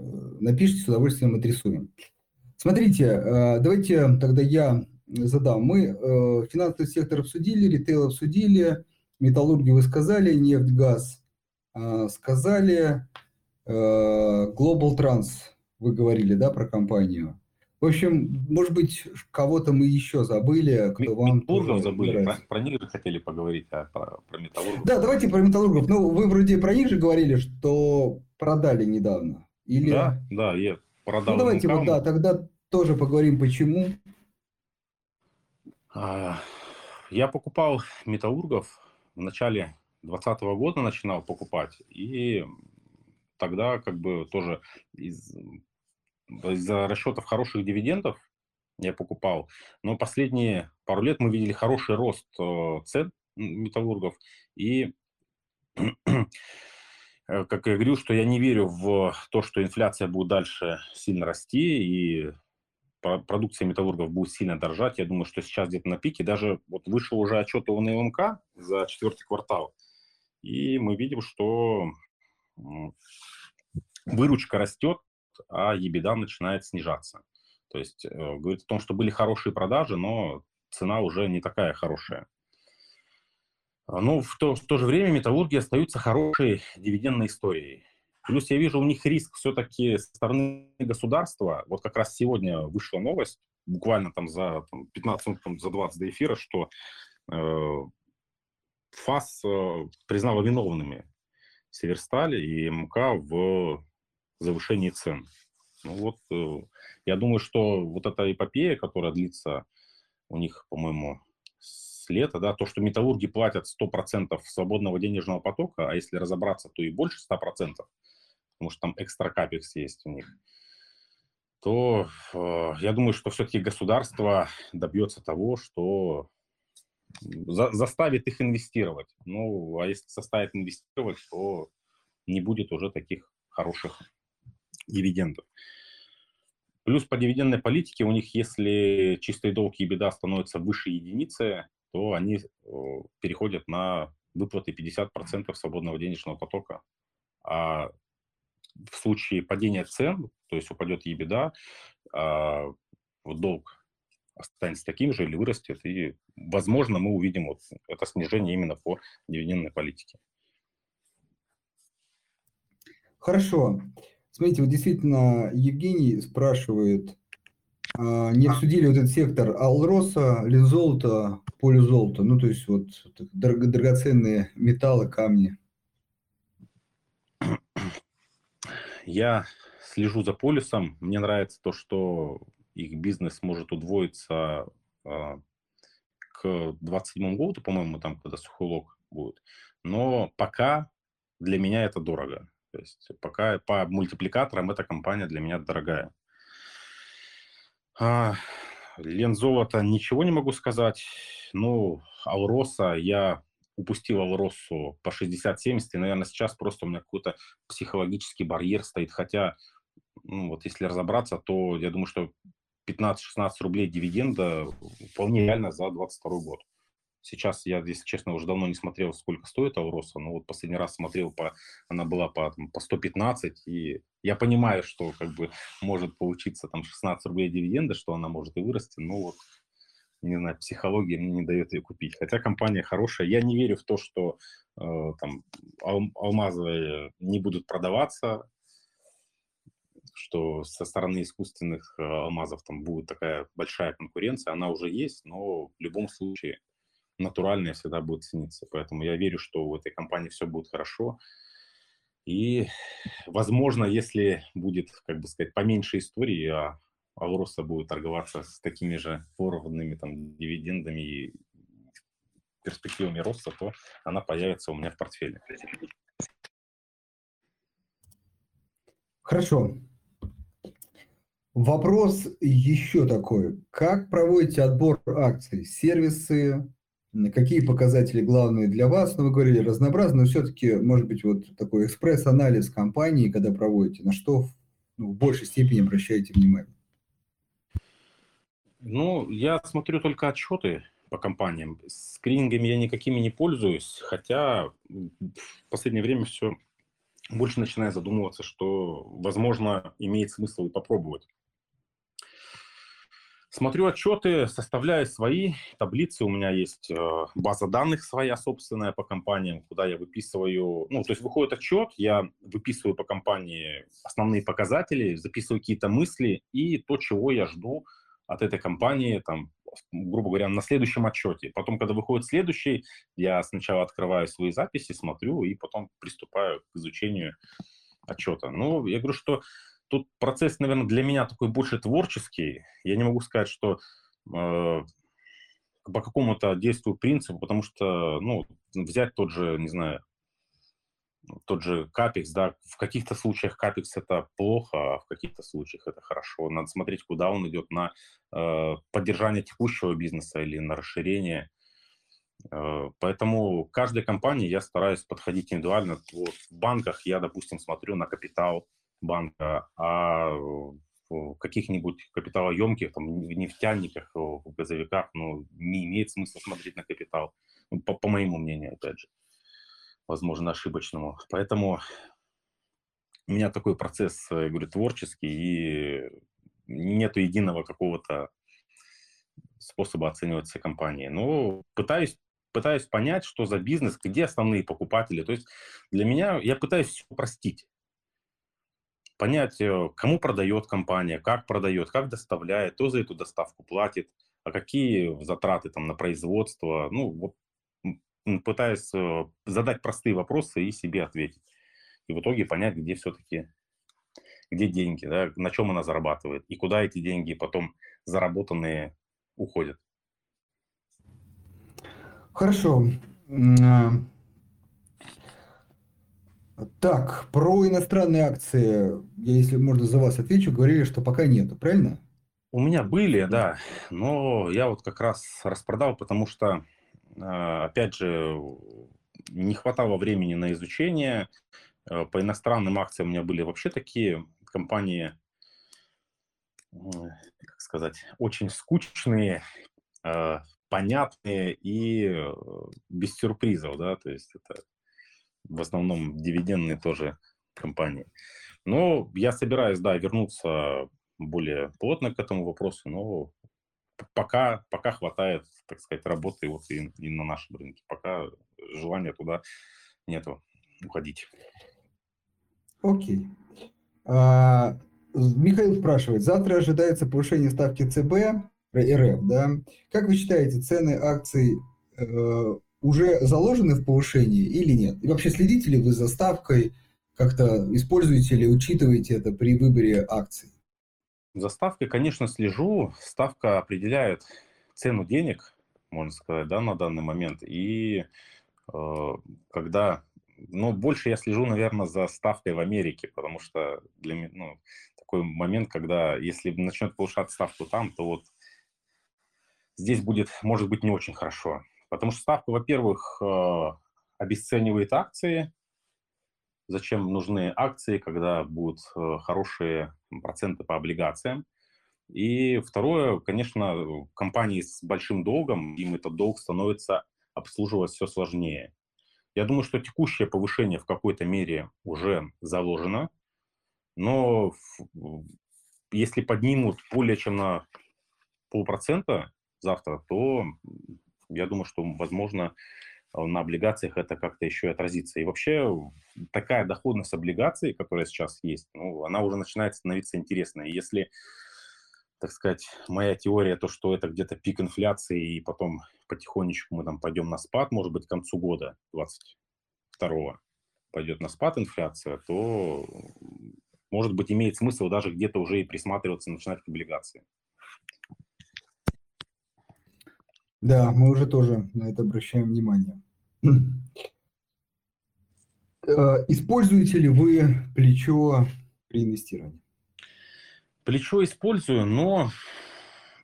Speaker 1: напишите, с удовольствием отрисуем. Смотрите, э, давайте тогда я задам. Мы э, финансовый сектор обсудили, ритейл обсудили, металлурги вы сказали, нефть, газ э, сказали, Global Trans вы говорили, да, про компанию. В общем, может быть, кого-то мы еще забыли,
Speaker 2: кто вам Металлургов забыли, про, про них же хотели поговорить, а про, про металлургов.
Speaker 1: Да, давайте про металлургов. Ну, вы вроде про них же говорили, что продали недавно. Или...
Speaker 2: Да, да, я продал.
Speaker 1: Ну, давайте вот, да, тогда тоже поговорим, почему.
Speaker 2: А, я покупал металлургов в начале 2020 года, начинал покупать, и тогда как бы тоже из, из-за расчетов хороших дивидендов я покупал. Но последние пару лет мы видели хороший рост э, цен металлургов, и Э, как я говорю, что я не верю в то, что инфляция будет дальше сильно расти, и продукция металлургов будет сильно дорожать. Я думаю, что сейчас где-то на пике. Даже вот вышел уже отчет о НЛМК за четвертый квартал. И мы видим, что выручка растет, а ебеда начинает снижаться. То есть э, говорит о том, что были хорошие продажи, но цена уже не такая хорошая. А, Но ну, в то, в то же время металлурги остаются хорошей дивидендной историей. Плюс я вижу у них риск все-таки со стороны государства. Вот как раз сегодня вышла новость, буквально там за там, 15 минут, там, за 20 до эфира, что э, ФАС э, признала виновными Северсталь и МК в завышении цен. Ну вот, э, я думаю, что вот эта эпопея, которая длится у них, по-моему, с лета, да, то, что металлурги платят 100% свободного денежного потока, а если разобраться, то и больше 100%, потому что там экстра капекс есть у них, то э, я думаю, что все-таки государство добьется того, что за, заставит их инвестировать. Ну, а если заставит инвестировать, то не будет уже таких хороших дивидендов. Плюс по дивидендной политике у них, если чистые долги и беда становятся выше единицы, то они переходят на выплаты 50% свободного денежного потока. А в случае падения цен, то есть упадет ебеда, а долг останется таким же или вырастет, и, возможно, мы увидим вот это снижение именно по дивидендной политике.
Speaker 1: Хорошо. Смотрите, вот действительно Евгений спрашивает, а, не обсудили вот этот сектор Алроса, Лизолта, полюзолта, ну то есть вот драгоценные металлы, камни.
Speaker 2: Я слежу за полюсом. Мне нравится то, что их бизнес может удвоиться а, к 2027 году, по-моему, там, когда сухолог будет. Но пока для меня это дорого. То есть пока по мультипликаторам эта компания для меня дорогая. А, Лен Золото ничего не могу сказать. Ну, Алроса я упустил Алросу по 60-70, и, наверное, сейчас просто у меня какой-то психологический барьер стоит, хотя, ну, вот если разобраться, то я думаю, что 15-16 рублей дивиденда вполне реально за 22 год. Сейчас я, если честно, уже давно не смотрел, сколько стоит Ауроса, но вот последний раз смотрел, по, она была по, там, по 115, и я понимаю, что как бы может получиться там 16 рублей дивиденда, что она может и вырасти, но вот не знаю, психология мне не дает ее купить. Хотя компания хорошая. Я не верю в то, что э, там ал- алмазы не будут продаваться, что со стороны искусственных э, алмазов там будет такая большая конкуренция. Она уже есть, но в любом случае натуральное всегда будет цениться. Поэтому я верю, что у этой компании все будет хорошо. И, возможно, если будет, как бы сказать, поменьше истории, а Алроса будет торговаться с такими же поровными там дивидендами и перспективами роста, то она появится у меня в портфеле.
Speaker 1: Хорошо. Вопрос еще такой. Как проводите отбор акций? Сервисы, Какие показатели главные для вас? Ну, вы говорили разнообразно, но все-таки, может быть, вот такой экспресс-анализ компании, когда проводите, на что ну, в большей степени обращаете внимание?
Speaker 2: Ну, я смотрю только отчеты по компаниям. Скринингами я никакими не пользуюсь, хотя в последнее время все больше начинаю задумываться, что, возможно, имеет смысл и попробовать. Смотрю отчеты, составляю свои таблицы. У меня есть э, база данных своя собственная по компаниям, куда я выписываю. Ну, то есть выходит отчет, я выписываю по компании основные показатели, записываю какие-то мысли и то, чего я жду от этой компании, там, грубо говоря, на следующем отчете. Потом, когда выходит следующий, я сначала открываю свои записи, смотрю и потом приступаю к изучению отчета. Ну, я говорю, что тут процесс, наверное, для меня такой больше творческий. Я не могу сказать, что э, по какому-то действию принципу, потому что, ну, взять тот же, не знаю, тот же капекс, да, в каких-то случаях капекс это плохо, а в каких-то случаях это хорошо. Надо смотреть, куда он идет, на э, поддержание текущего бизнеса или на расширение. Э, поэтому каждой компании я стараюсь подходить индивидуально. Вот в банках я, допустим, смотрю на капитал, банка, а в каких-нибудь капиталоемких, там, в нефтяниках, в газовиках, ну, не имеет смысла смотреть на капитал, ну, по, по моему мнению, опять же, возможно, ошибочному. Поэтому у меня такой процесс, я говорю, творческий, и нету единого какого-то способа оценивать все компании. Но пытаюсь пытаюсь понять, что за бизнес, где основные покупатели. То есть для меня я пытаюсь все упростить понять, э, кому продает компания, как продает, как доставляет, кто за эту доставку платит, а какие затраты там на производство. Ну, вот пытаясь э, задать простые вопросы и себе ответить. И в итоге понять, где все-таки, где деньги, да, на чем она зарабатывает, и куда эти деньги потом заработанные уходят.
Speaker 1: Хорошо. Так, про иностранные акции, я, если можно за вас отвечу, говорили, что пока нету, правильно?
Speaker 2: У меня были, да, но я вот как раз распродал, потому что, а, опять же, не хватало времени на изучение. Э, по иностранным акциям у меня были вообще такие компании, как сказать, очень скучные, э, понятные и э, без сюрпризов, да, то есть это в основном дивидендные тоже компании. Но я собираюсь, да, вернуться более плотно к этому вопросу, но пока, пока хватает, так сказать, работы вот и, и на нашем рынке. Пока желания туда нету уходить.
Speaker 1: Окей. А, Михаил спрашивает, завтра ожидается повышение ставки ЦБ, РФ, да? Как вы считаете, цены акций э, уже заложены в повышении или нет? И вообще следите ли вы за ставкой, как-то используете или учитываете это при выборе акций?
Speaker 2: За ставкой, конечно, слежу. Ставка определяет цену денег, можно сказать, да, на данный момент. И э, когда, ну, больше я слежу, наверное, за ставкой в Америке, потому что для меня, ну, такой момент, когда если начнет повышаться ставку там, то вот здесь будет, может быть, не очень хорошо. Потому что ставка, во-первых, э, обесценивает акции. Зачем нужны акции, когда будут э, хорошие проценты по облигациям? И второе, конечно, компании с большим долгом, им этот долг становится обслуживать все сложнее. Я думаю, что текущее повышение в какой-то мере уже заложено, но если поднимут более чем на полпроцента завтра, то я думаю, что, возможно, на облигациях это как-то еще и отразится. И вообще такая доходность облигаций, которая сейчас есть, ну, она уже начинает становиться интересной. Если, так сказать, моя теория, то, что это где-то пик инфляции, и потом потихонечку мы там пойдем на спад, может быть, к концу года 22 пойдет на спад инфляция, то, может быть, имеет смысл даже где-то уже и присматриваться, начинать к облигации.
Speaker 1: Да, мы уже тоже на это обращаем внимание. Э, используете ли вы плечо при инвестировании?
Speaker 2: Плечо использую, но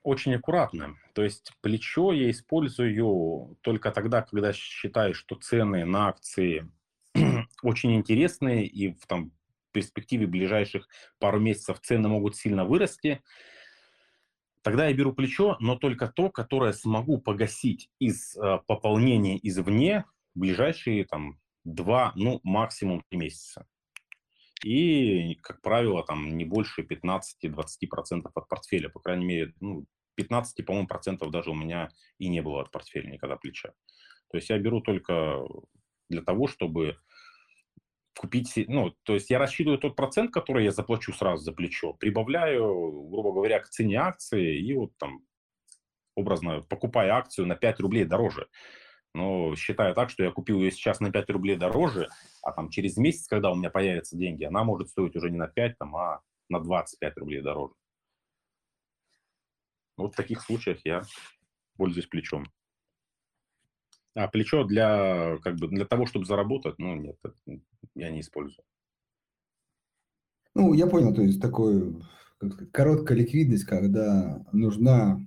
Speaker 2: очень аккуратно. То есть плечо я использую только тогда, когда считаю, что цены на акции очень интересные и в там, перспективе ближайших пару месяцев цены могут сильно вырасти. Тогда я беру плечо, но только то, которое смогу погасить из э, пополнения извне в ближайшие там два, ну максимум три месяца. И, как правило, там не больше 15-20% от портфеля. По крайней мере, ну, 15, по-моему, процентов даже у меня и не было от портфеля никогда плеча. То есть я беру только для того, чтобы купить, ну, то есть я рассчитываю тот процент, который я заплачу сразу за плечо, прибавляю, грубо говоря, к цене акции и вот там образно покупая акцию на 5 рублей дороже. Но считаю так, что я купил ее сейчас на 5 рублей дороже, а там через месяц, когда у меня появятся деньги, она может стоить уже не на 5, там, а на 25 рублей дороже. Вот в таких случаях я пользуюсь плечом. А плечо для, как бы, для того, чтобы заработать, ну, нет, я не использую.
Speaker 1: Ну, я понял, то есть такой, как сказать, короткая ликвидность, когда нужна,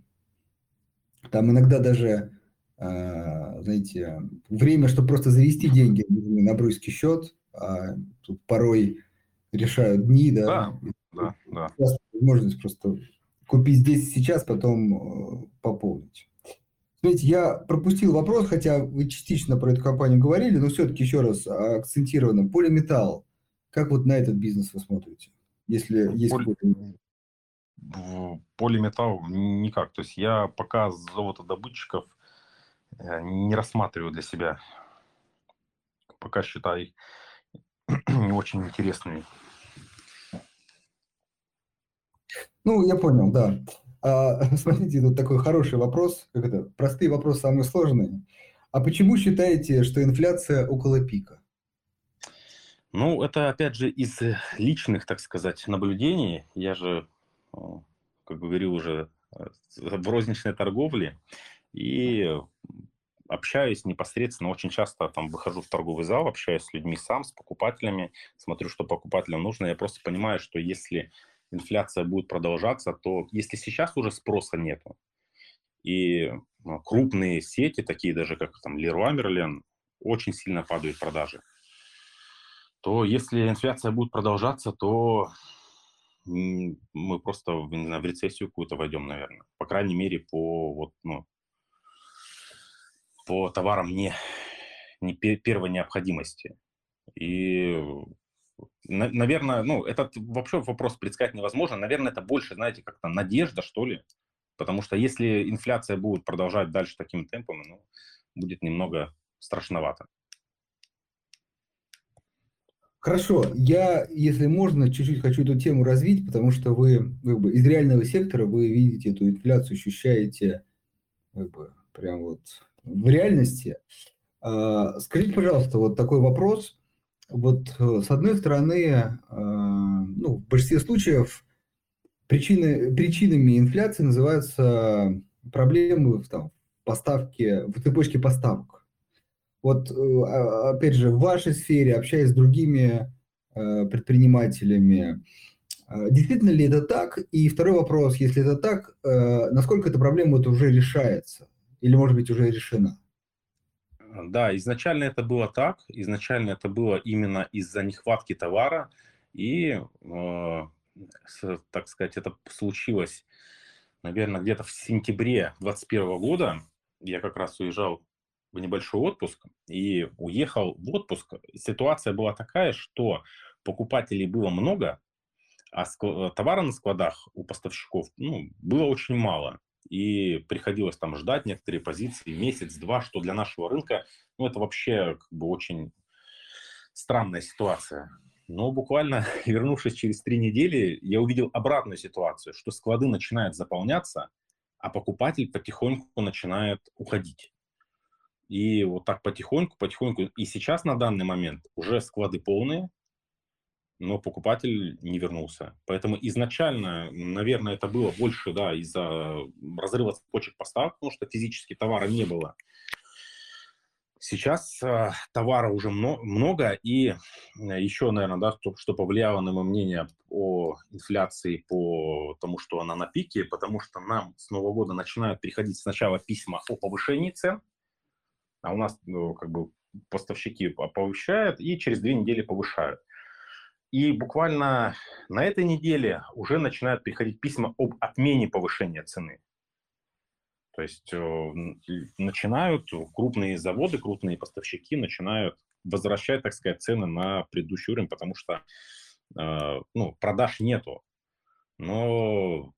Speaker 1: там иногда даже, э, знаете, время, чтобы просто завести деньги на брусский счет, а тут порой решают дни, да,
Speaker 2: да, да,
Speaker 1: да. возможность просто купить здесь и сейчас, потом э, пополнить. Смотрите, я пропустил вопрос, хотя вы частично про эту компанию говорили, но все-таки еще раз акцентированно. Полиметалл. Как вот на этот бизнес вы смотрите? Если есть Поли...
Speaker 2: Полиметалл никак. То есть я пока золотодобытчиков э, не рассматриваю для себя. Пока считаю их не очень интересными.
Speaker 1: Ну, я понял, да. А, смотрите, тут такой хороший вопрос. Как это? Простые вопросы самые сложные. А почему считаете, что инфляция около пика?
Speaker 2: Ну, это опять же из личных, так сказать, наблюдений. Я же, как бы говорил уже, э, в розничной торговле и общаюсь непосредственно, очень часто там выхожу в торговый зал, общаюсь с людьми сам, с покупателями, смотрю, что покупателям нужно. Я просто понимаю, что если инфляция будет продолжаться, то если сейчас уже спроса нету, и ну, крупные сети, такие даже как там Leroy Merlin, очень сильно падают продажи, то если инфляция будет продолжаться, то мы просто не знаю, в рецессию какую-то войдем, наверное. По крайней мере, по, вот, ну, по товарам не, не первой необходимости. И наверное, ну, этот вообще вопрос предсказать невозможно. Наверное, это больше, знаете, как-то надежда, что ли. Потому что если инфляция будет продолжать дальше таким темпом, ну, будет немного страшновато.
Speaker 1: Хорошо, я, если можно, чуть-чуть хочу эту тему развить, потому что вы как бы, из реального сектора вы видите эту инфляцию, ощущаете как бы, прям вот в реальности. А, скажите, пожалуйста, вот такой вопрос вот э, с одной стороны, э, ну, в большинстве случаев причины, причинами инфляции называются проблемы в там, поставке, в цепочке поставок. Вот, э, опять же, в вашей сфере, общаясь с другими предпринимателями, действительно ли это так? И второй вопрос, если это так, насколько эта проблема вот уже решается? Или, может быть, уже решена?
Speaker 2: Да, изначально это было так. Изначально это было именно из-за нехватки товара. И, э, так сказать, это случилось, наверное, где-то в сентябре 2021 года. Я как раз уезжал в небольшой отпуск и уехал в отпуск. Ситуация была такая, что покупателей было много, а товара на складах у поставщиков ну, было очень мало и приходилось там ждать некоторые позиции месяц-два, что для нашего рынка, ну, это вообще как бы очень странная ситуация. Но буквально вернувшись через три недели, я увидел обратную ситуацию, что склады начинают заполняться, а покупатель потихоньку начинает уходить. И вот так потихоньку, потихоньку. И сейчас на данный момент уже склады полные, но покупатель не вернулся. Поэтому изначально, наверное, это было больше да, из-за разрыва цепочек поставок, потому что физически товара не было. Сейчас э, товара уже много, и э, еще, наверное, да, то, что повлияло на мое мнение о инфляции, по тому, что она на пике, потому что нам с Нового года начинают приходить сначала письма о повышении цен, а у нас ну, как бы поставщики повышают и через две недели повышают. И буквально на этой неделе уже начинают приходить письма об отмене повышения цены. То есть э, начинают крупные заводы, крупные поставщики начинают возвращать, так сказать, цены на предыдущий уровень, потому что э, ну, продаж нету. Но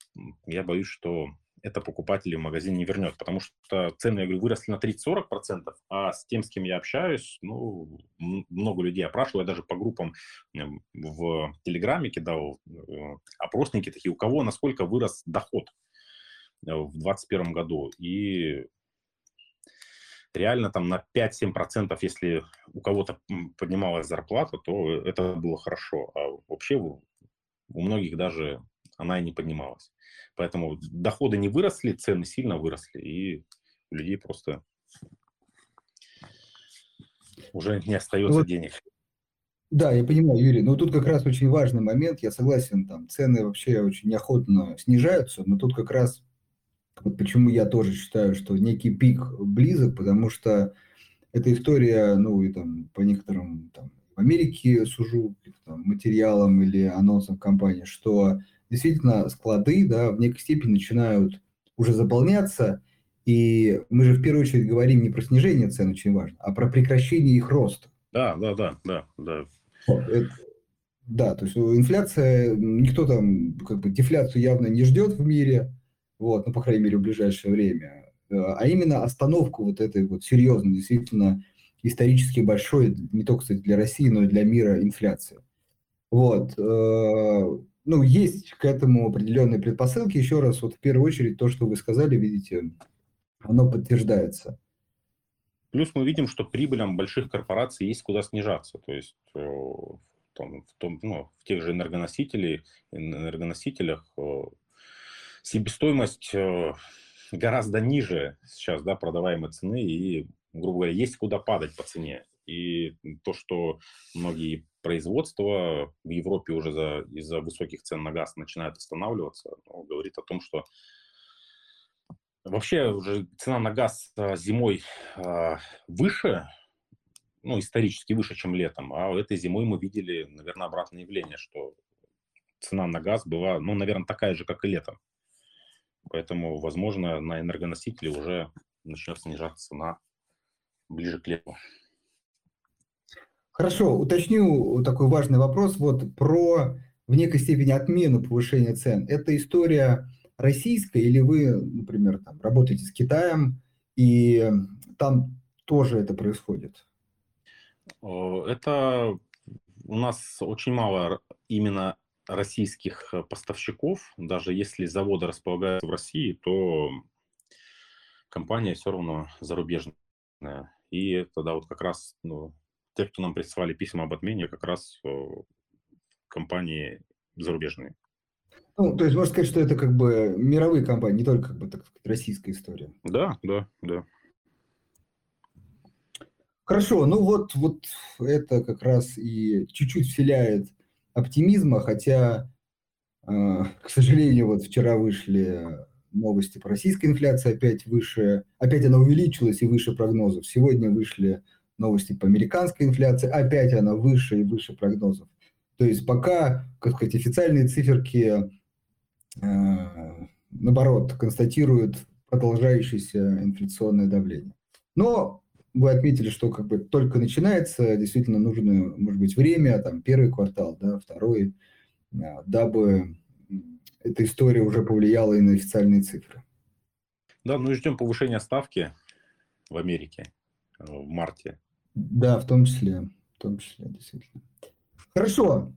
Speaker 2: я боюсь, что это покупатели в магазин не вернет, потому что цены, я говорю, выросли на 30-40%, а с тем, с кем я общаюсь, ну, много людей опрашиваю, я даже по группам в Телеграме кидал э, опросники такие, у кого насколько вырос доход э, в 2021 году, и реально там на 5-7%, если у кого-то поднималась зарплата, то это было хорошо, а вообще у многих даже она и не поднималась. Поэтому доходы не выросли, цены сильно выросли, и у людей просто уже не остается вот. денег.
Speaker 1: Да, я понимаю, Юрий, но тут как раз очень важный момент, я согласен, там цены вообще очень неохотно снижаются, но тут как раз вот почему я тоже считаю, что некий пик близок, потому что эта история, ну и там по некоторым там в Америке сужу там, материалам или анонсам компании, что действительно склады да, в некой степени начинают уже заполняться, и мы же в первую очередь говорим не про снижение цен, очень важно, а про прекращение их роста.
Speaker 2: Да, да, да, да, да.
Speaker 1: Это, да, то есть инфляция, никто там как бы дефляцию явно не ждет в мире, вот, ну, по крайней мере, в ближайшее время, а именно остановку вот этой вот серьезной, действительно исторически большой, не только, кстати, для России, но и для мира инфляции. Вот. Ну, есть к этому определенные предпосылки. Еще раз, вот в первую очередь, то, что вы сказали, видите, оно подтверждается.
Speaker 2: Плюс мы видим, что прибылям больших корпораций есть куда снижаться. То есть э, в, том, в, том, ну, в тех же энергоносителей, энергоносителях э, себестоимость э, гораздо ниже сейчас да, продаваемой цены, и, грубо говоря, есть куда падать по цене. И то, что многие производства в Европе уже за, из-за высоких цен на газ начинают останавливаться, ну, говорит о том, что вообще уже цена на газ а, зимой э, выше, ну, исторически выше, чем летом, а этой зимой мы видели, наверное, обратное явление, что цена на газ была, ну, наверное, такая же, как и летом. Поэтому, возможно, на энергоносители уже начнет снижаться цена ближе к лету.
Speaker 1: Хорошо, уточню такой важный вопрос вот про в некой степени отмену повышения цен. Это история российская или вы, например, там, работаете с Китаем и там тоже это происходит?
Speaker 2: Это у нас очень мало именно российских поставщиков. Даже если заводы располагаются в России, то компания все равно зарубежная. И это да, вот как раз ну, те, кто нам прислали письма об отмене, как раз компании зарубежные.
Speaker 1: Ну, то есть можно сказать, что это как бы мировые компании, не только как бы так сказать, российская история.
Speaker 2: Да, да, да.
Speaker 1: Хорошо, ну вот, вот это как раз и чуть-чуть вселяет оптимизма, хотя, э, к сожалению, вот вчера вышли новости по российской инфляции опять выше, опять она увеличилась и выше прогнозов. Сегодня вышли новости по американской инфляции, опять она выше и выше прогнозов. То есть пока, как сказать, официальные циферки, э, наоборот, констатируют продолжающееся инфляционное давление. Но вы отметили, что как бы только начинается, действительно нужно, может быть, время, там, первый квартал, да, второй, э, дабы эта история уже повлияла и на официальные цифры.
Speaker 2: Да, ну и ждем повышения ставки в Америке э, в марте.
Speaker 1: Да, в том числе, в том числе, действительно. Хорошо.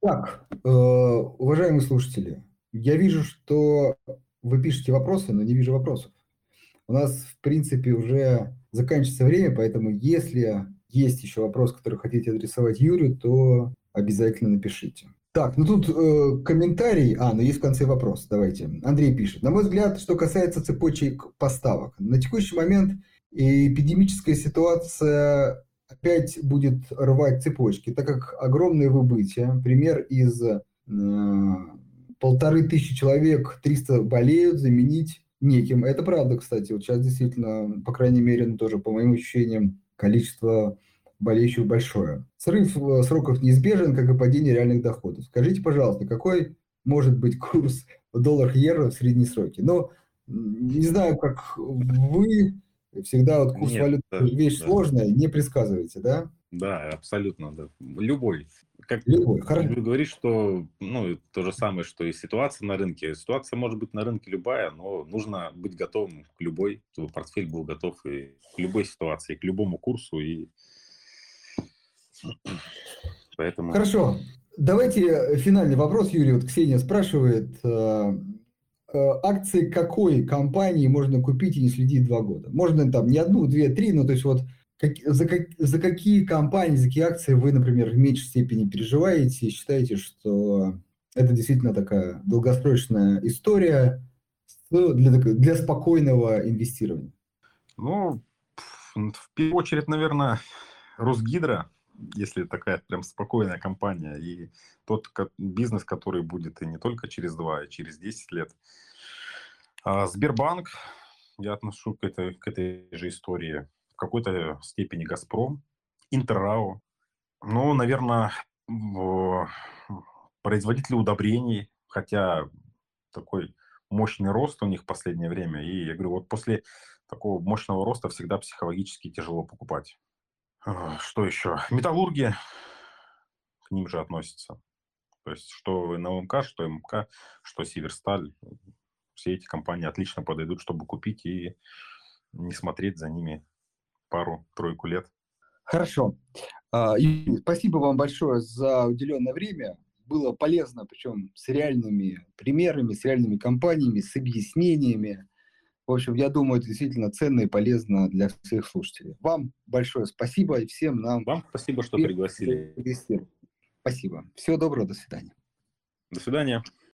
Speaker 1: Так, э, уважаемые слушатели, я вижу, что вы пишете вопросы, но не вижу вопросов. У нас, в принципе, уже заканчивается время, поэтому если есть еще вопрос, который хотите адресовать Юрию, то обязательно напишите. Так, ну тут э, комментарий, а, ну есть в конце вопрос, давайте. Андрей пишет. На мой взгляд, что касается цепочек поставок, на текущий момент эпидемическая ситуация опять будет рвать цепочки, так как огромное выбытие, пример из э, полторы тысячи человек, 300 болеют, заменить неким. Это правда, кстати. Вот сейчас действительно, по крайней мере, ну, тоже по моим ощущениям, количество болеющих большое. Срыв э, сроков неизбежен, как и падение реальных доходов. Скажите, пожалуйста, какой может быть курс доллар-евро в средние сроки? Ну, не знаю, как вы, всегда вот курс Нет, валют да, вещь да. сложная, не предсказываете, да?
Speaker 2: Да, абсолютно, да. Любой.
Speaker 1: Как Любой,
Speaker 2: хорошо. говоришь, что ну, то же самое, что и ситуация на рынке. Ситуация может быть на рынке любая, но нужно быть готовым к любой, чтобы портфель был готов и к любой ситуации, к любому курсу и
Speaker 1: Поэтому... Хорошо. Давайте финальный вопрос, Юрий. Вот Ксения спрашивает, э, акции какой компании можно купить и не следить два года? Можно там не одну, две, три, но то есть вот как, за, как, за какие компании, за какие акции вы, например, в меньшей степени переживаете и считаете, что это действительно такая долгосрочная история для, для спокойного инвестирования?
Speaker 2: Ну, в первую очередь, наверное, Росгидро, если такая прям спокойная компания, и тот бизнес, который будет и не только через два, и через 10 лет. А Сбербанк, я отношу к этой, к этой же истории, в какой-то степени Газпром, Интеррао, ну, наверное, производители удобрений, хотя такой мощный рост у них в последнее время. И я говорю, вот после такого мощного роста всегда психологически тяжело покупать. А, что еще? Металлурги к ним же относятся. То есть что НЛМК, что МК, что Северсталь. Все эти компании отлично подойдут, чтобы купить и не смотреть за ними пару-тройку лет.
Speaker 1: Хорошо. А, спасибо вам большое за уделенное время. Было полезно, причем с реальными примерами, с реальными компаниями, с объяснениями. В общем, я думаю, это действительно ценно и полезно для всех слушателей. Вам большое спасибо и всем нам.
Speaker 2: Вам спасибо, что пригласили.
Speaker 1: Спасибо. Всего доброго, до свидания.
Speaker 2: До свидания.